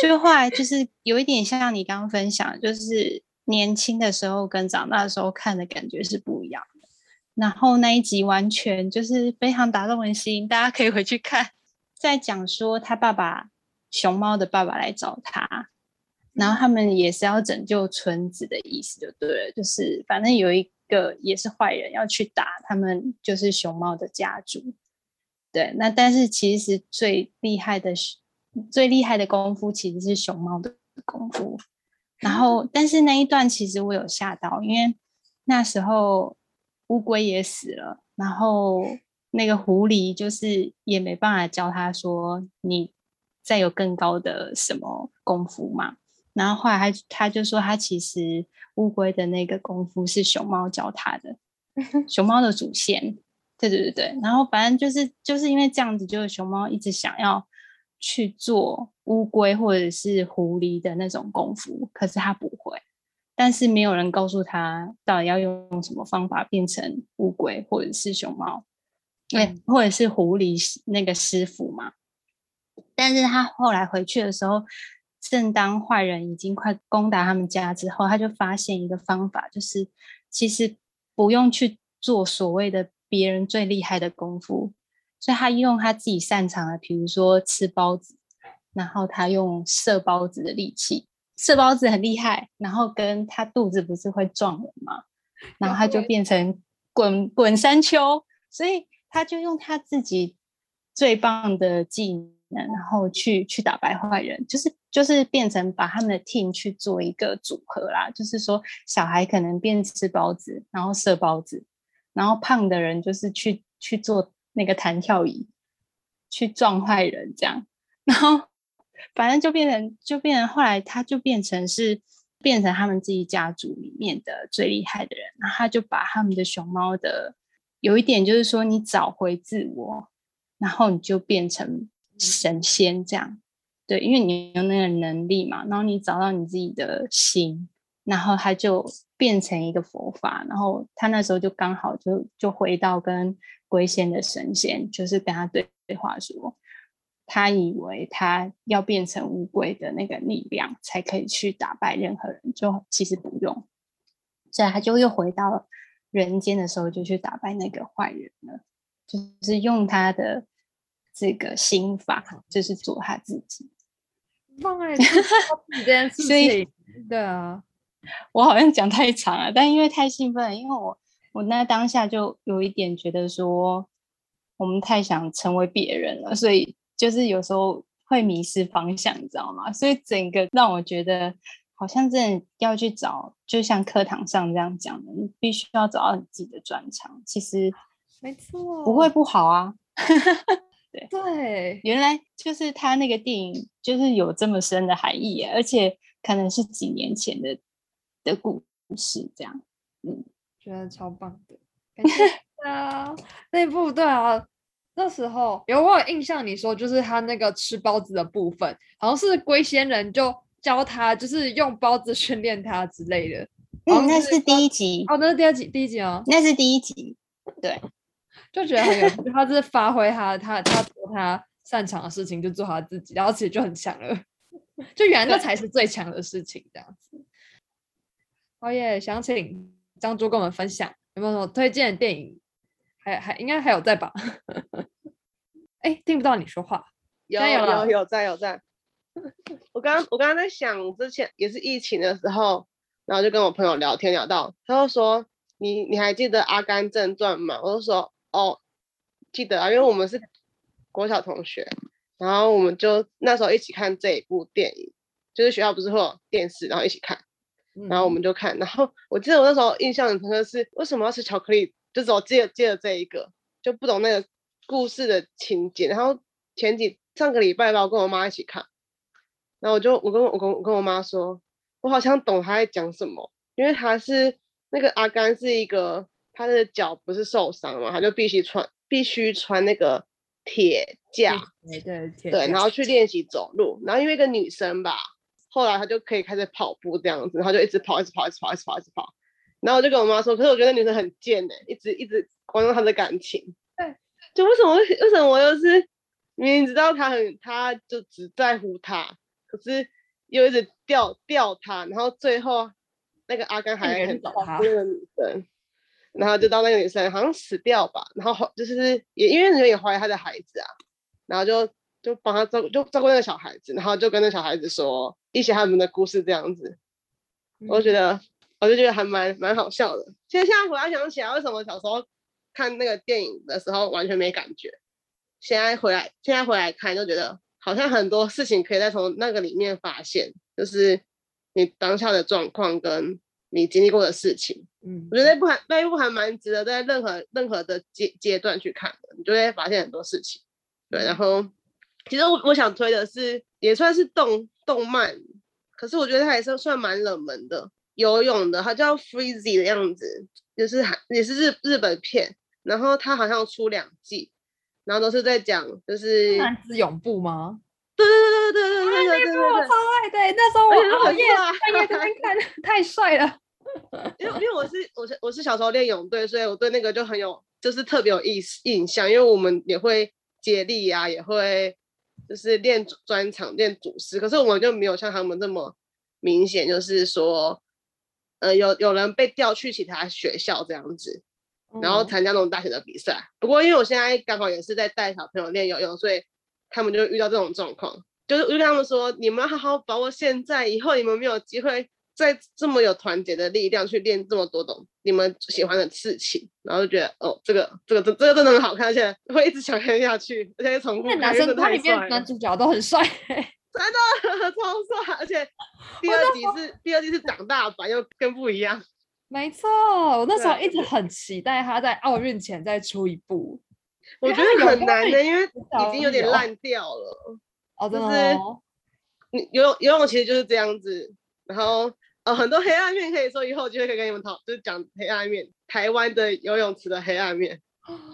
就后来就是有一点像你刚刚分享，就是年轻的时候跟长大的时候看的感觉是不一样的。然后那一集完全就是非常打动人心，大家可以回去看。在讲说他爸爸熊猫的爸爸来找他，然后他们也是要拯救村子的意思，就对了。就是反正有一个也是坏人要去打他们，就是熊猫的家族。对，那但是其实最厉害的是最厉害的功夫其实是熊猫的功夫。然后，但是那一段其实我有吓到，因为那时候乌龟也死了，然后那个狐狸就是也没办法教他说你再有更高的什么功夫嘛。然后后来他他就说他其实乌龟的那个功夫是熊猫教他的，熊猫的祖先。对对对对，然后反正就是就是因为这样子，就是熊猫一直想要去做乌龟或者是狐狸的那种功夫，可是他不会，但是没有人告诉他到底要用什么方法变成乌龟或者是熊猫，对，或者是狐狸那个师傅嘛。但是他后来回去的时候，正当坏人已经快攻打他们家之后，他就发现一个方法，就是其实不用去做所谓的。别人最厉害的功夫，所以他用他自己擅长的，比如说吃包子，然后他用射包子的力气，射包子很厉害，然后跟他肚子不是会撞人吗？然后他就变成滚滚山丘，所以他就用他自己最棒的技能，然后去去打败坏人，就是就是变成把他们的 team 去做一个组合啦，就是说小孩可能变吃包子，然后射包子。然后胖的人就是去去做那个弹跳椅，去撞坏人这样，然后反正就变成就变成后来他就变成是变成他们自己家族里面的最厉害的人，然后他就把他们的熊猫的有一点就是说你找回自我，然后你就变成神仙这样，对，因为你有那个能力嘛，然后你找到你自己的心，然后他就变成一个佛法，然后他那时候就刚好就就回到跟龟仙的神仙，就是跟他对对话说，他以为他要变成乌龟的那个力量才可以去打败任何人，就其实不用，所以他就又回到人间的时候，就去打败那个坏人了，就是用他的。这个心法就是做他自己，放爱自己这件 事情。对啊，我好像讲太长了，但因为太兴奋了，因为我我那当下就有一点觉得说，我们太想成为别人了，所以就是有时候会迷失方向，你知道吗？所以整个让我觉得好像真的要去找，就像课堂上这样讲的，你必须要找到你自己的专长。其实没错，不会不好啊。对对，原来就是他那个电影，就是有这么深的含义，而且可能是几年前的的故事，这样，嗯，觉得超棒的，感谢 啊，那部对啊，那时候有我有印象，你说就是他那个吃包子的部分，好像是龟仙人就教他，就是用包子训练他之类的，嗯，那是第一集，哦，那是第二集，第一集哦，那是第一集，对。就觉得很有趣，他是发挥他他他做他擅长的事情，就做他自己，然后其实就很强了。就原来那才是最强的事情，这样子。好耶，想请张珠跟我们分享有没有什么推荐的电影？还还应该还有在吧？哎，听不到你说话。有有有在有在。我刚刚我刚刚在想，之前也是疫情的时候，然后就跟我朋友聊天聊到，他就说你你还记得《阿甘正传》吗？我就说。哦，记得啊，因为我们是国小同学，然后我们就那时候一起看这一部电影，就是学校不是会有电视，然后一起看，然后我们就看，然后我记得我那时候印象很深刻是为什么要吃巧克力，就只接接着这一个，就不懂那个故事的情节。然后前几上个礼拜吧，我跟我妈一起看，然后我就我跟我跟我跟我妈说，我好像懂她在讲什么，因为她是那个阿甘是一个。他的脚不是受伤嘛，他就必须穿必须穿那个铁架，对对对，然后去练习走路。然后因为一个女生吧，后来她就可以开始跑步这样子，然后就一直跑，一直跑，一直跑，一直跑，一直跑。然后我就跟我妈说，可是我觉得女生很贱哎，一直一直关注她的感情。对，就为什么为什么我又是明明知道他很，他就只在乎他，可是又一直吊吊他，然后最后那个阿甘还很保护那个女生。然后就到那个女生好像死掉吧，然后就是也因为人也怀疑他的孩子啊，然后就就帮他照就照顾那个小孩子，然后就跟那小孩子说一些他们的故事这样子，我就觉得我就觉得还蛮蛮好笑的。其实现在回来想起来，为什么小时候看那个电影的时候完全没感觉，现在回来现在回来看就觉得好像很多事情可以再从那个里面发现，就是你当下的状况跟。你经历过的事情，嗯，我觉得那部还那一部还蛮值得在任何任何的阶阶段去看的，你就会发现很多事情。对，然后其实我我想推的是也算是动动漫，可是我觉得它也是算蛮冷门的，游泳的，它叫 Freezy 的样子，就是还也是日日本片，然后它好像出两季，然后都是在讲就是男子泳步吗？对对对对对对对对对，我超爱的，那时候我熬夜半夜在那看，太帅了。因为因为我是我是我是小时候练泳队，所以我对那个就很有就是特别有意印象，因为我们也会接力啊，也会就是练专场练主师，可是我们就没有像他们这么明显，就是说呃有有人被调去其他学校这样子，然后参加那种大型的比赛。不过因为我现在刚好也是在带小朋友练游泳，所以。他们就遇到这种状况，就是我就跟他们说：“你们好好把握现在，以后你们没有机会再这么有团结的力量去练这么多种你们喜欢的事情。”然后就觉得哦，这个这个这这个真的很好看，而且会一直想看下去，而且重复。那男生他里面男主角都很帅，真的 超帅，而且第二集是第二集是长大版，又更不一样。没错，我那时候一直很期待他在奥运前再出一部。我觉得很难的，因为已经有点烂掉了。哦，就是你游泳游泳其实就是这样子，然后呃很多黑暗面可以说以后就会可以跟你们讨，就是讲黑暗面，台湾的游泳池的黑暗面，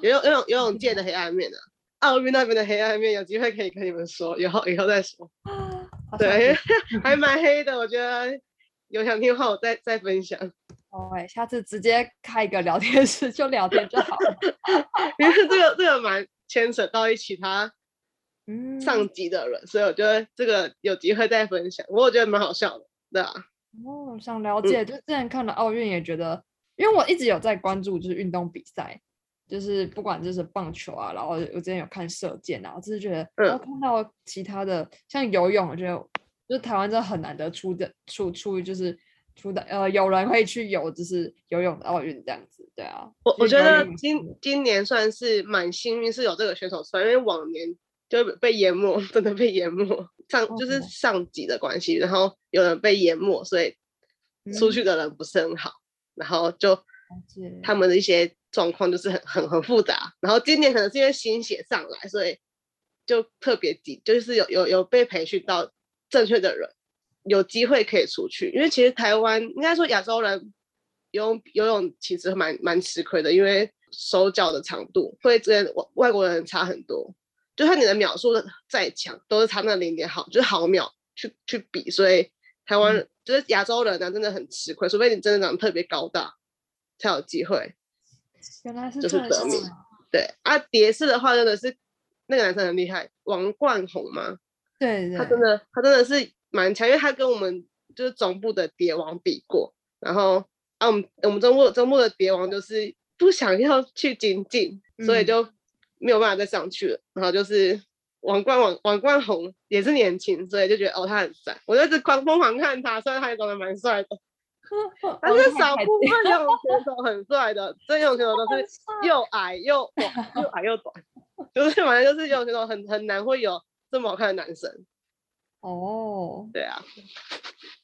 游泳游泳游泳界的黑暗面啊，奥运那边的黑暗面，有机会可以跟你们说，以后以后再说。对，还蛮黑的。我觉得有想听的话，我再再分享。哦，哎，下次直接开一个聊天室 就聊天就好了。因为这个这个蛮牵扯到一起他上级的人，所以我觉得这个有机会再分享。我觉得蛮好笑的，对啊。哦，想了解，就之前看了奥运也觉得，因为我一直有在关注就是运动比赛。就是不管就是棒球啊，然后我之前有看射箭啊，只是觉得，然后看到其他的像游泳，我觉得就是台湾真的很难得出的出出就是出的呃有人会去游就是游泳的奥运这样子，对啊。我我觉得今今年算是蛮幸运是有这个选手出来，因为往年就被淹没，真的被淹没上就是上级的关系，然后有人被淹没，所以出去的人不是很好，然后就他们的一些。状况就是很很很复杂，然后今年可能是因为新血上来，所以就特别急，就是有有有被培训到正确的人，有机会可以出去。因为其实台湾应该说亚洲人游泳游泳其实蛮蛮吃亏的，因为手脚的长度会跟外外国人差很多，就算你的秒数再强，都是差那零点毫，就是毫秒去去比，所以台湾就是亚洲人呢真的很吃亏，除非你真的长得特别高大，才有机会。原来是就是得名，对啊，蝶式的话真的是那个男生很厉害，王冠宏吗？对，他真的他真的是蛮强，因为他跟我们就是总部的蝶王比过，然后啊，我们我们中部中部的蝶王就是不想要去精进，所以就没有办法再上去了，然后就是王冠王王冠宏也是年轻，所以就觉得哦他很帅，我就一直狂疯狂看他，虽然他也长得蛮帅的。但是少部分游泳选手很帅的，真游泳选手都是 又矮又短，又 矮又短，就是反正就是游泳选手很很难会有这么好看的男生。哦，对啊，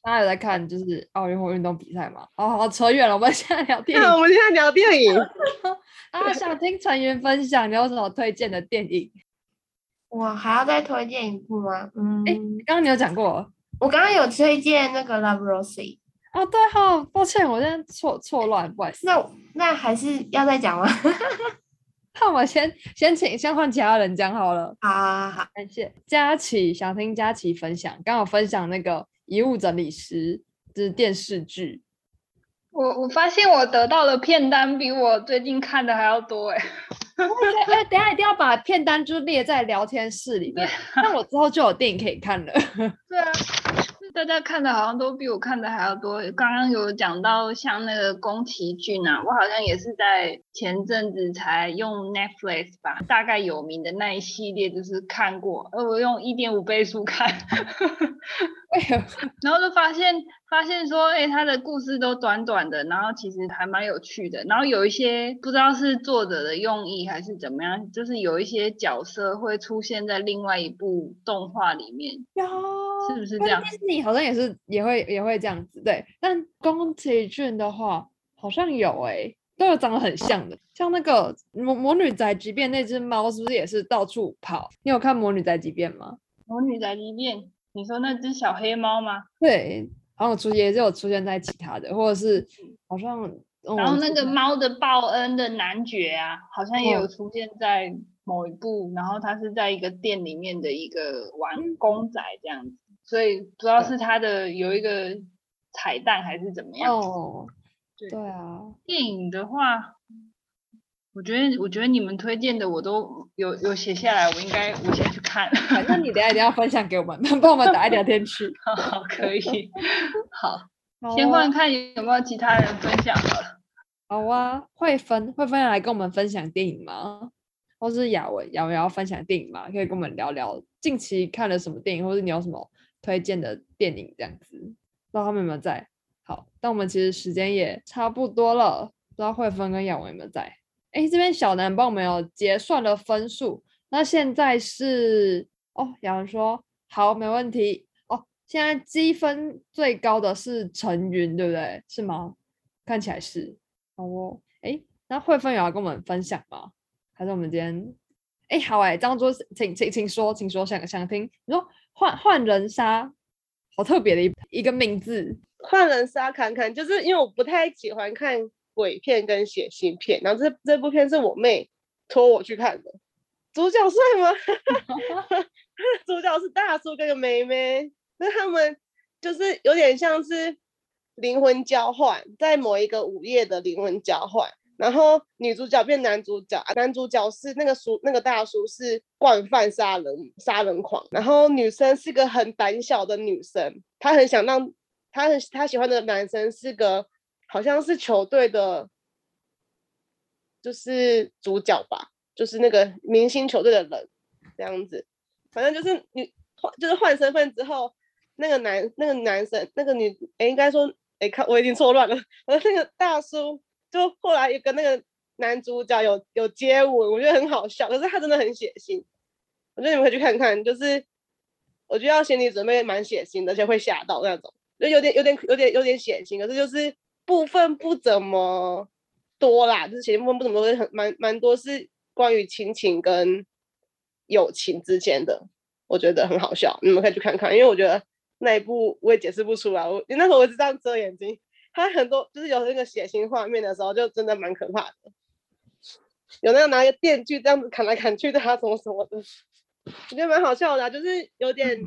大家有在看就是奥运会运动比赛吗？哦，好扯远了，我们现在聊电 影。我们现在聊电影。啊，想听成员分享，你有什么推荐的电影？我还要再推荐一部吗？嗯，哎，刚刚你有讲过，我刚刚有推荐那个《Love Rosie》。哦，对哈，抱歉，我现在错错乱，不好意思。那那还是要再讲吗？那我们先先请先换其他人讲好了。好好好，感谢佳琪，想听佳琪分享，刚好分享那个遗物整理师，就是电视剧。我我发现我得到的片单比我最近看的还要多哎。哎，等下一定要把片单就列在聊天室里面，那我之后就有电影可以看了。对啊。大家看的好像都比我看的还要多。刚刚有讲到像那个宫崎骏啊，我好像也是在前阵子才用 Netflix 吧，大概有名的那一系列就是看过，而我用一点五倍速看，然后就发现发现说，哎，他的故事都短短的，然后其实还蛮有趣的。然后有一些不知道是作者的用意还是怎么样，就是有一些角色会出现在另外一部动画里面。是不是这样？迪士尼好像也是也会也会这样子，对。但宫崎骏的话，好像有哎，都有长得很像的，像那个魔魔女宅急便那只猫，是不是也是到处跑？你有看魔女宅急便吗？魔女宅急便，你说那只小黑猫吗？对，然后出也是有出现在其他的，或者是好像，然后那个猫的报恩的男爵啊，好像也有出现在某一部，然后他是在一个店里面的一个玩公仔这样子。所以不知道是他的有一个彩蛋还是怎么样。哦，对。啊，电影的话，我觉得我觉得你们推荐的我都有有写下来，我应该我先去看。反正你等下一定要分享给我们，帮我们打一聊天去。好，可以。好，先问看有没有其他人分享了。好啊，会分会分享来跟我们分享电影吗？或是雅文雅文要分享电影吗？可以跟我们聊聊近期看了什么电影，或者你有什么？推荐的电影这样子，不知道他们有没有在。好，但我们其实时间也差不多了，不知道慧芬跟雅文有没有在。哎，这边小南帮我们有结算了分数，那现在是哦，亚文说好，没问题哦。现在积分最高的是陈云，对不对？是吗？看起来是。好哦，哎，那慧芬有要跟我们分享吗？还是我们今天？哎，好哎，张桌，请请请说，请说，想想听，你说。换换人杀，好特别的一一个名字。换人杀，看看，就是因为我不太喜欢看鬼片跟血腥片，然后这这部片是我妹托我去看的。主角帅吗？主角是大叔跟个妹妹，那他们就是有点像是灵魂交换，在某一个午夜的灵魂交换。然后女主角变男主角，男主角是那个叔，那个大叔是惯犯杀人杀人狂。然后女生是个很胆小的女生，她很想让，她很她喜欢的男生是个好像是球队的，就是主角吧，就是那个明星球队的人这样子。反正就是女换就是换身份之后，那个男那个男生那个女哎应该说哎看我已经错乱了，而 那个大叔。就后来又跟那个男主角有有接吻，我觉得很好笑。可是他真的很血腥，我觉得你们可以去看看。就是我觉得要心理准备蛮血腥的，而且会吓到那种，就有点有点有点有点血腥。可是就是部分不怎么多啦，就是血腥部分不怎么多，很蛮蛮多是关于亲情跟友情之间的，我觉得很好笑。你们可以去看看，因为我觉得那一部我也解释不出来。我那时候我是这样遮眼睛。他很多就是有那个血腥画面的时候，就真的蛮可怕的。有那个拿个电锯这样子砍来砍去的，他什么什么的，我觉得蛮好笑的，就是有点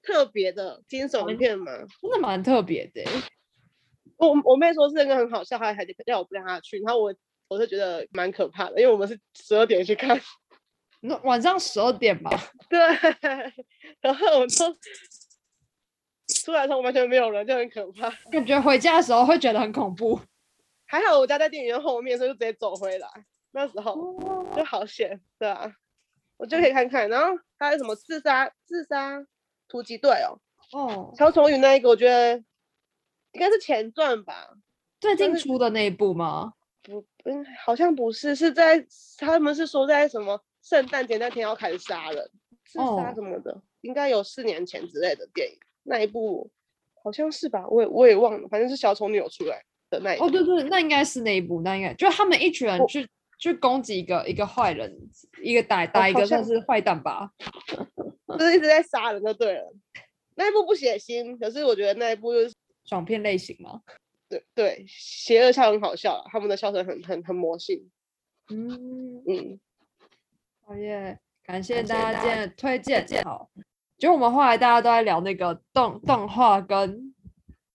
特别的惊悚片嘛，真的蛮特别的。我我妹说是那个很好笑，还还要我不让她去，然后我我是觉得蛮可怕的，因为我们是十二点去看，那晚上十二点吧？对，然后我就。出来的时候完全没有人，就很可怕。感觉回家的时候会觉得很恐怖。还好我家在电影院后面，所以就直接走回来。那时候就好险，对啊，我就可以看看。然后还有什么自杀自杀突击队哦，哦，乔崇宇那一个，我觉得应该是前传吧。最近出的那一部吗？不，嗯，好像不是，是在他们是说在什么圣诞节那天要开始杀人，自杀什么的，应该有四年前之类的电影。那一部好像是吧，我也我也忘了，反正是小丑女有出来的那一部。哦，对对，那应该是那一部，那应该就是他们一群人去去攻击一个一个坏人，一个打打一个算是坏蛋吧，就是一直在杀人就对了。那一部不血腥，可是我觉得那一部就是爽片类型吗。对对，邪恶笑很好笑，他们的笑声很很很魔性。嗯嗯，好耶，感谢大家今天的推荐，好。就我们后来大家都在聊那个动动画跟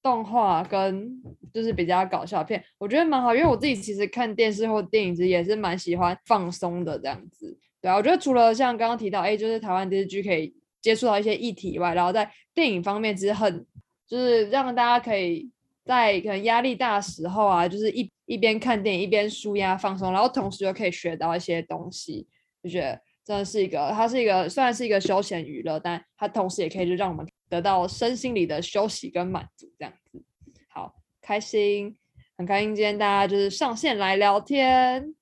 动画跟就是比较搞笑片，我觉得蛮好，因为我自己其实看电视或电影其实也是蛮喜欢放松的这样子。对啊，我觉得除了像刚刚提到，哎，就是台湾电视剧可以接触到一些议题以外，然后在电影方面其实很就是让大家可以在可能压力大的时候啊，就是一一边看电影一边舒压放松，然后同时又可以学到一些东西，就觉得。真的是一个，它是一个虽然是一个休闲娱乐，但它同时也可以就让我们得到身心里的休息跟满足，这样子。好，开心，很开心，今天大家就是上线来聊天。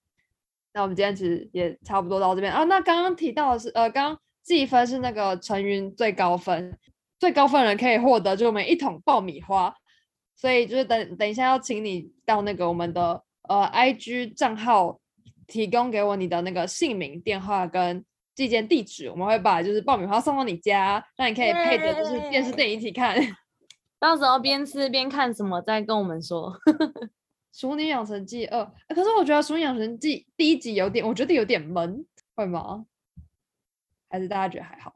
那我们今天其实也差不多到这边啊。那刚刚提到的是，呃，刚刚计分是那个陈云最高分，最高分的人可以获得就我们一桶爆米花。所以就是等等一下要请你到那个我们的呃 IG 账号。提供给我你的那个姓名、电话跟寄件地址，我们会把就是爆米花送到你家，让你可以配着就是电视电影一起看。到时候边吃边看什么，再跟我们说。《熟女养成记二》，可是我觉得《熟女养成记》第一集有点，我觉得有点闷，会吗？还是大家觉得还好？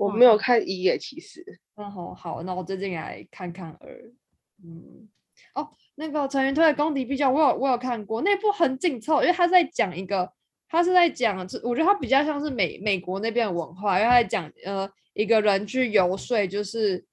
我没有看一耶，其实。嗯，好，好，那我最近来看看二。嗯，哦。那个陈云推的《公敌必较》，我有我有看过，那部很紧凑，因为他在讲一个，他是在讲，我觉得他比较像是美美国那边的文化，因为他在讲呃一个人去游说，就是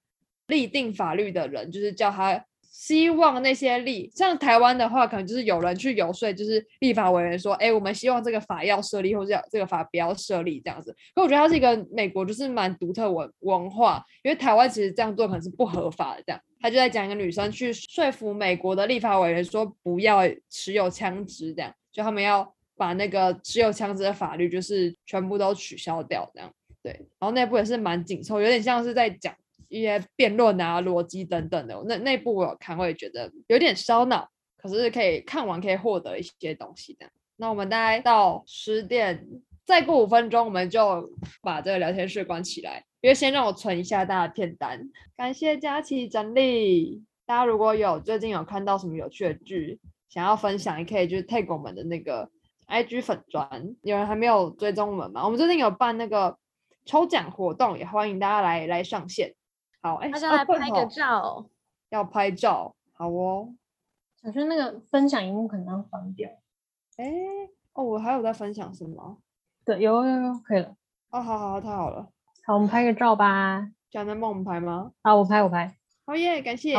立定法律的人，就是叫他希望那些立，像台湾的话，可能就是有人去游说，就是立法委员说，哎，我们希望这个法要设立，或者这个法不要设立这样子。可我觉得他是一个美国，就是蛮独特文文化，因为台湾其实这样做可能是不合法的这样。他就在讲一个女生去说服美国的立法委员说不要持有枪支，这样就他们要把那个持有枪支的法律就是全部都取消掉，这样对。然后那部也是蛮紧凑，有点像是在讲一些辩论啊、逻辑等等的。那那部我有看，我也觉得有点烧脑，可是可以看完可以获得一些东西的。那我们大概到十点，再过五分钟我们就把这个聊天室关起来。因为先让我存一下大家的片单，感谢佳琪整理。大家如果有最近有看到什么有趣的剧，想要分享，也可以就是 take 我们的那个 IG 粉砖。有人还没有追踪我们吗？我们最近有办那个抽奖活动，也欢迎大家来来上线。好，哎，大家来拍个照，要拍照，好哦。小轩那个分享荧幕可能要关掉。哎，哦，我还有在分享是吗？对，有有有，可以了。哦，好好好，太好了。好，我们拍个照吧。想能帮我们拍吗？好，我拍，我拍。好耶，感谢。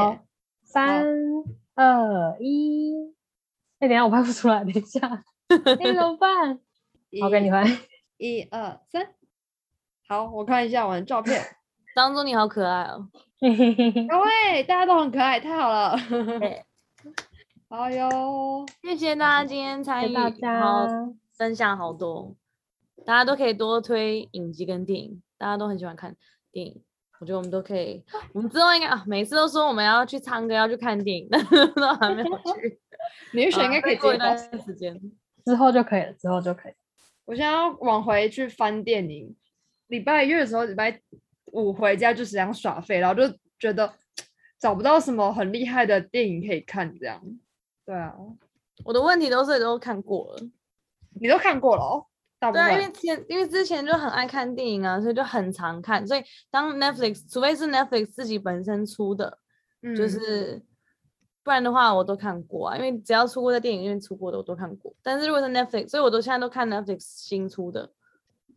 三二一。哎，等下我拍不出来，等一下。哎，怎么办？好，给你拍。一二三。好，我看一下我的照片。当中你好可爱哦。各位，大家都很可爱，太好了。哎呦，谢谢大家今天参与，好分享好多，大家都可以多推影集跟电影，大家都很喜欢看电影，我觉得我们都可以，我们之后应该啊，每次都说我们要去唱歌，要去看电影，都还没有去。女选应该可以过一段时间，之后就可以了，之后就可以。我现在要往回去翻电影，礼拜一的时候，礼拜五回家就是这样耍废，然后就觉得找不到什么很厉害的电影可以看，这样。对啊，我的问题都是都看过了，你都看过了哦。对啊，因为前因为之前就很爱看电影啊，所以就很常看。所以当 Netflix，除非是 Netflix 自己本身出的，就是不然的话我都看过啊。因为只要出过在电影院出过的我都看过。但是如果是 Netflix，所以我都现在都看 Netflix 新出的。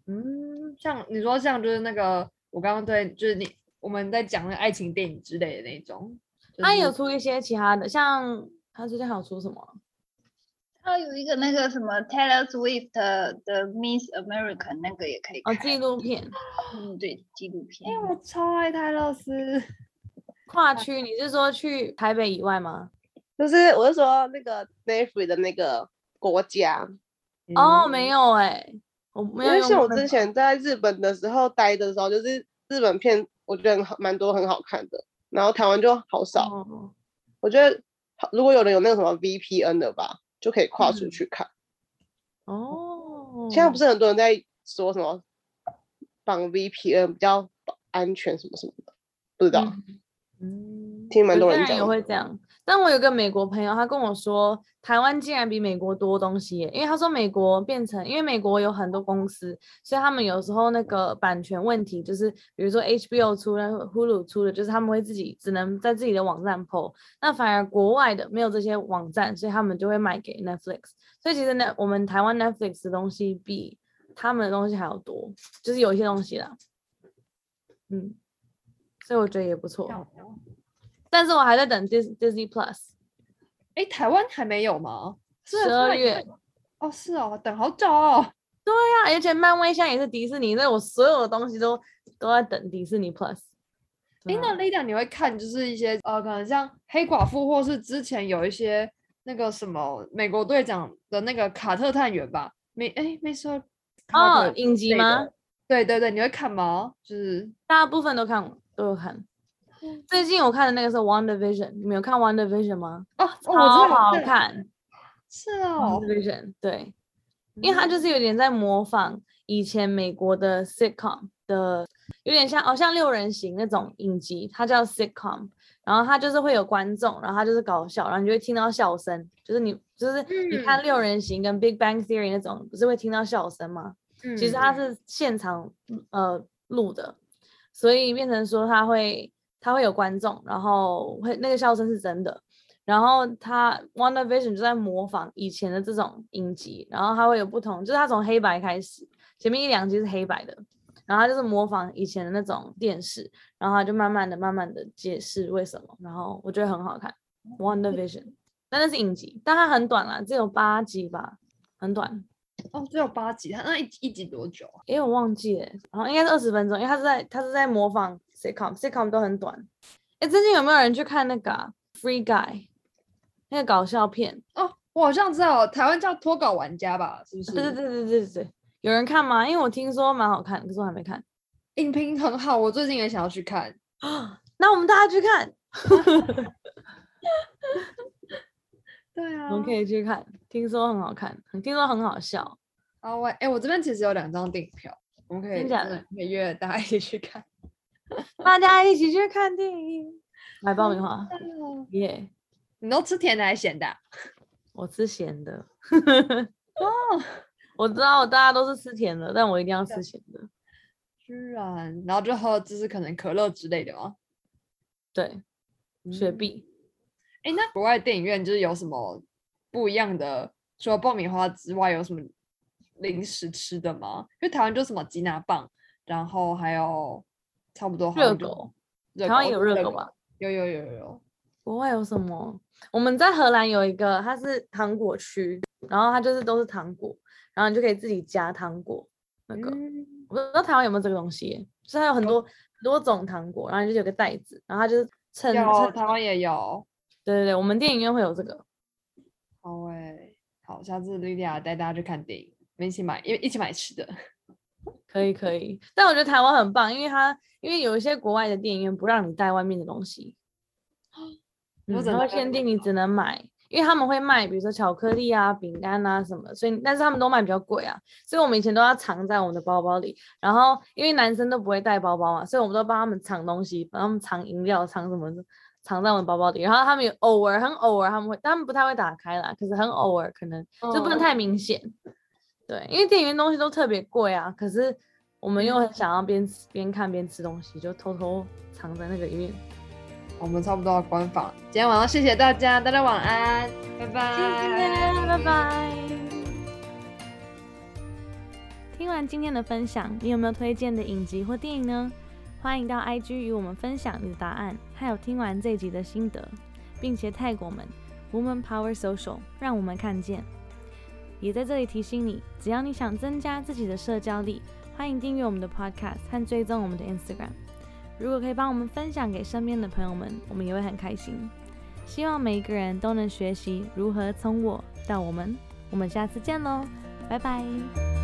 嗯，像你说像就是那个我刚刚对，就是你我们在讲那爱情电影之类的那种，他有出一些其他的，像。他最近还有出什么？他有一个那个什么 Taylor Swift 的 Miss America，那个也可以。哦，纪录片。嗯，对，纪录片。因为我超爱泰勒斯。跨区，你是说去台北以外吗？就是，我是说那个 Netflix 的那个国家。哦，没有哎，我没有。因为像我之前在日本的时候待的时候，就是日本片，我觉得很，蛮多很好看的。然后台湾就好少。我觉得。如果有人有那个什么 VPN 的吧，就可以跨出去看。哦，现在不是很多人在说什么绑 VPN 比较安全什么什么的，不知道。嗯，听蛮多人讲也会这样。但我有个美国朋友，他跟我说，台湾竟然比美国多东西，因为他说美国变成，因为美国有很多公司，所以他们有时候那个版权问题，就是比如说 HBO 出了，Hulu 出的，就是他们会自己只能在自己的网站 PO，那反而国外的没有这些网站，所以他们就会卖给 Netflix。所以其实呢，我们台湾 Netflix 的东西比他们的东西还要多，就是有一些东西啦，嗯，所以我觉得也不错。但是我还在等 Dis Disney Plus，哎，台湾还没有吗？十二月。哦，是哦，等好久哦。对呀，而且漫威现在也是迪士尼，所以我所有的东西都都在等迪士尼 Plus。哎，那 Lady 你会看就是一些呃，可能像黑寡妇，或是之前有一些那个什么美国队长的那个卡特探员吧？没哎，没说哦，影集吗？对对对，你会看吗？就是大部分都看，都有看。最近我看的那个是《Wonder Vision》，你们有看《Wonder Vision》吗？哦，超好看。是哦，《Wonder Vision》对，因为它就是有点在模仿以前美国的 sitcom 的，有点像哦，像六人行那种影集，它叫 sitcom，然后它就是会有观众，然后它就是搞笑，然后你就会听到笑声，就是你就是你看六人行跟《Big Bang Theory》那种，不是会听到笑声吗？嗯，其实它是现场呃录的，所以变成说它会。他会有观众，然后会那个笑声是真的，然后他 Wonder Vision 就在模仿以前的这种影集，然后他会有不同，就是他从黑白开始，前面一两集是黑白的，然后他就是模仿以前的那种电视，然后他就慢慢的、慢慢的解释为什么，然后我觉得很好看 Wonder Vision，但那是影集，但它很短啦，只有八集吧，很短。哦，只有八集，它那一一集多久啊？因为我忘记了，然后应该是二十分钟，因为他是在他是在模仿 sitcom，sitcom 都很短。哎，最近有没有人去看那个 Free Guy 那个搞笑片？哦，我好像知道，台湾叫脱稿玩家吧？是不是？对对对对对对，有人看吗？因为我听说蛮好看，可是我还没看。影评很好，我最近也想要去看啊。那我们大家去看。对啊，我们可以去看，听说很好看，听说很好笑。啊，我哎，我这边其实有两张电影票，我们可以可以约大家一起去看，大家一起去看电影，买爆米花，耶！你都吃甜的还是咸的？我吃咸的。哦，我知道大家都是吃甜的，但我一定要吃咸的。居然，然后就喝就是可能可乐之类的吗？对，雪碧。哎，那国外电影院就是有什么不一样的？除了爆米花之外，有什么零食吃的吗？因为台湾就什么吉拿棒，然后还有差不多热狗，台湾有热狗吧？有有有有有。国外有什么？我们在荷兰有一个，它是糖果区，然后它就是都是糖果，然后你就可以自己夹糖果。那个我不知道台湾有没有这个东西，就是它有很多很多种糖果，然后就有个袋子，然后它就是称。有台湾也有。对对对，我们电影院会有这个。好诶，好，下次莉莉亚带大家去看电影，我们一起买，因为一起买吃的。可以可以，但我觉得台湾很棒，因为它因为有一些国外的电影院不让你带外面的东西。然后限定你只能买，因为他们会卖，比如说巧克力啊、饼干啊什么，所以但是他们都卖比较贵啊，所以我们以前都要藏在我们的包包里。然后因为男生都不会带包包嘛，所以我们都帮他们藏东西，帮他们藏饮料、藏什么的，藏在我们包包里。然后他们有偶尔很偶尔他们会，他们不太会打开啦，可是很偶尔可能就不能太明显。对，因为电影院东西都特别贵啊，可是我们又很想要边边看边吃东西，就偷偷藏在那个里面。我们差不多要关房，今天晚上谢谢大家，大家晚安，拜拜，谢谢，拜拜。听完今天的分享，你有没有推荐的影集或电影呢？欢迎到 IG 与我们分享你的答案，还有听完这集的心得，并且 tag 我们 Woman Power Social，让我们看见。也在这里提醒你，只要你想增加自己的社交力，欢迎订阅我们的 Podcast 和追踪我们的 Instagram。如果可以帮我们分享给身边的朋友们，我们也会很开心。希望每一个人都能学习如何从我到我们。我们下次见喽，拜拜。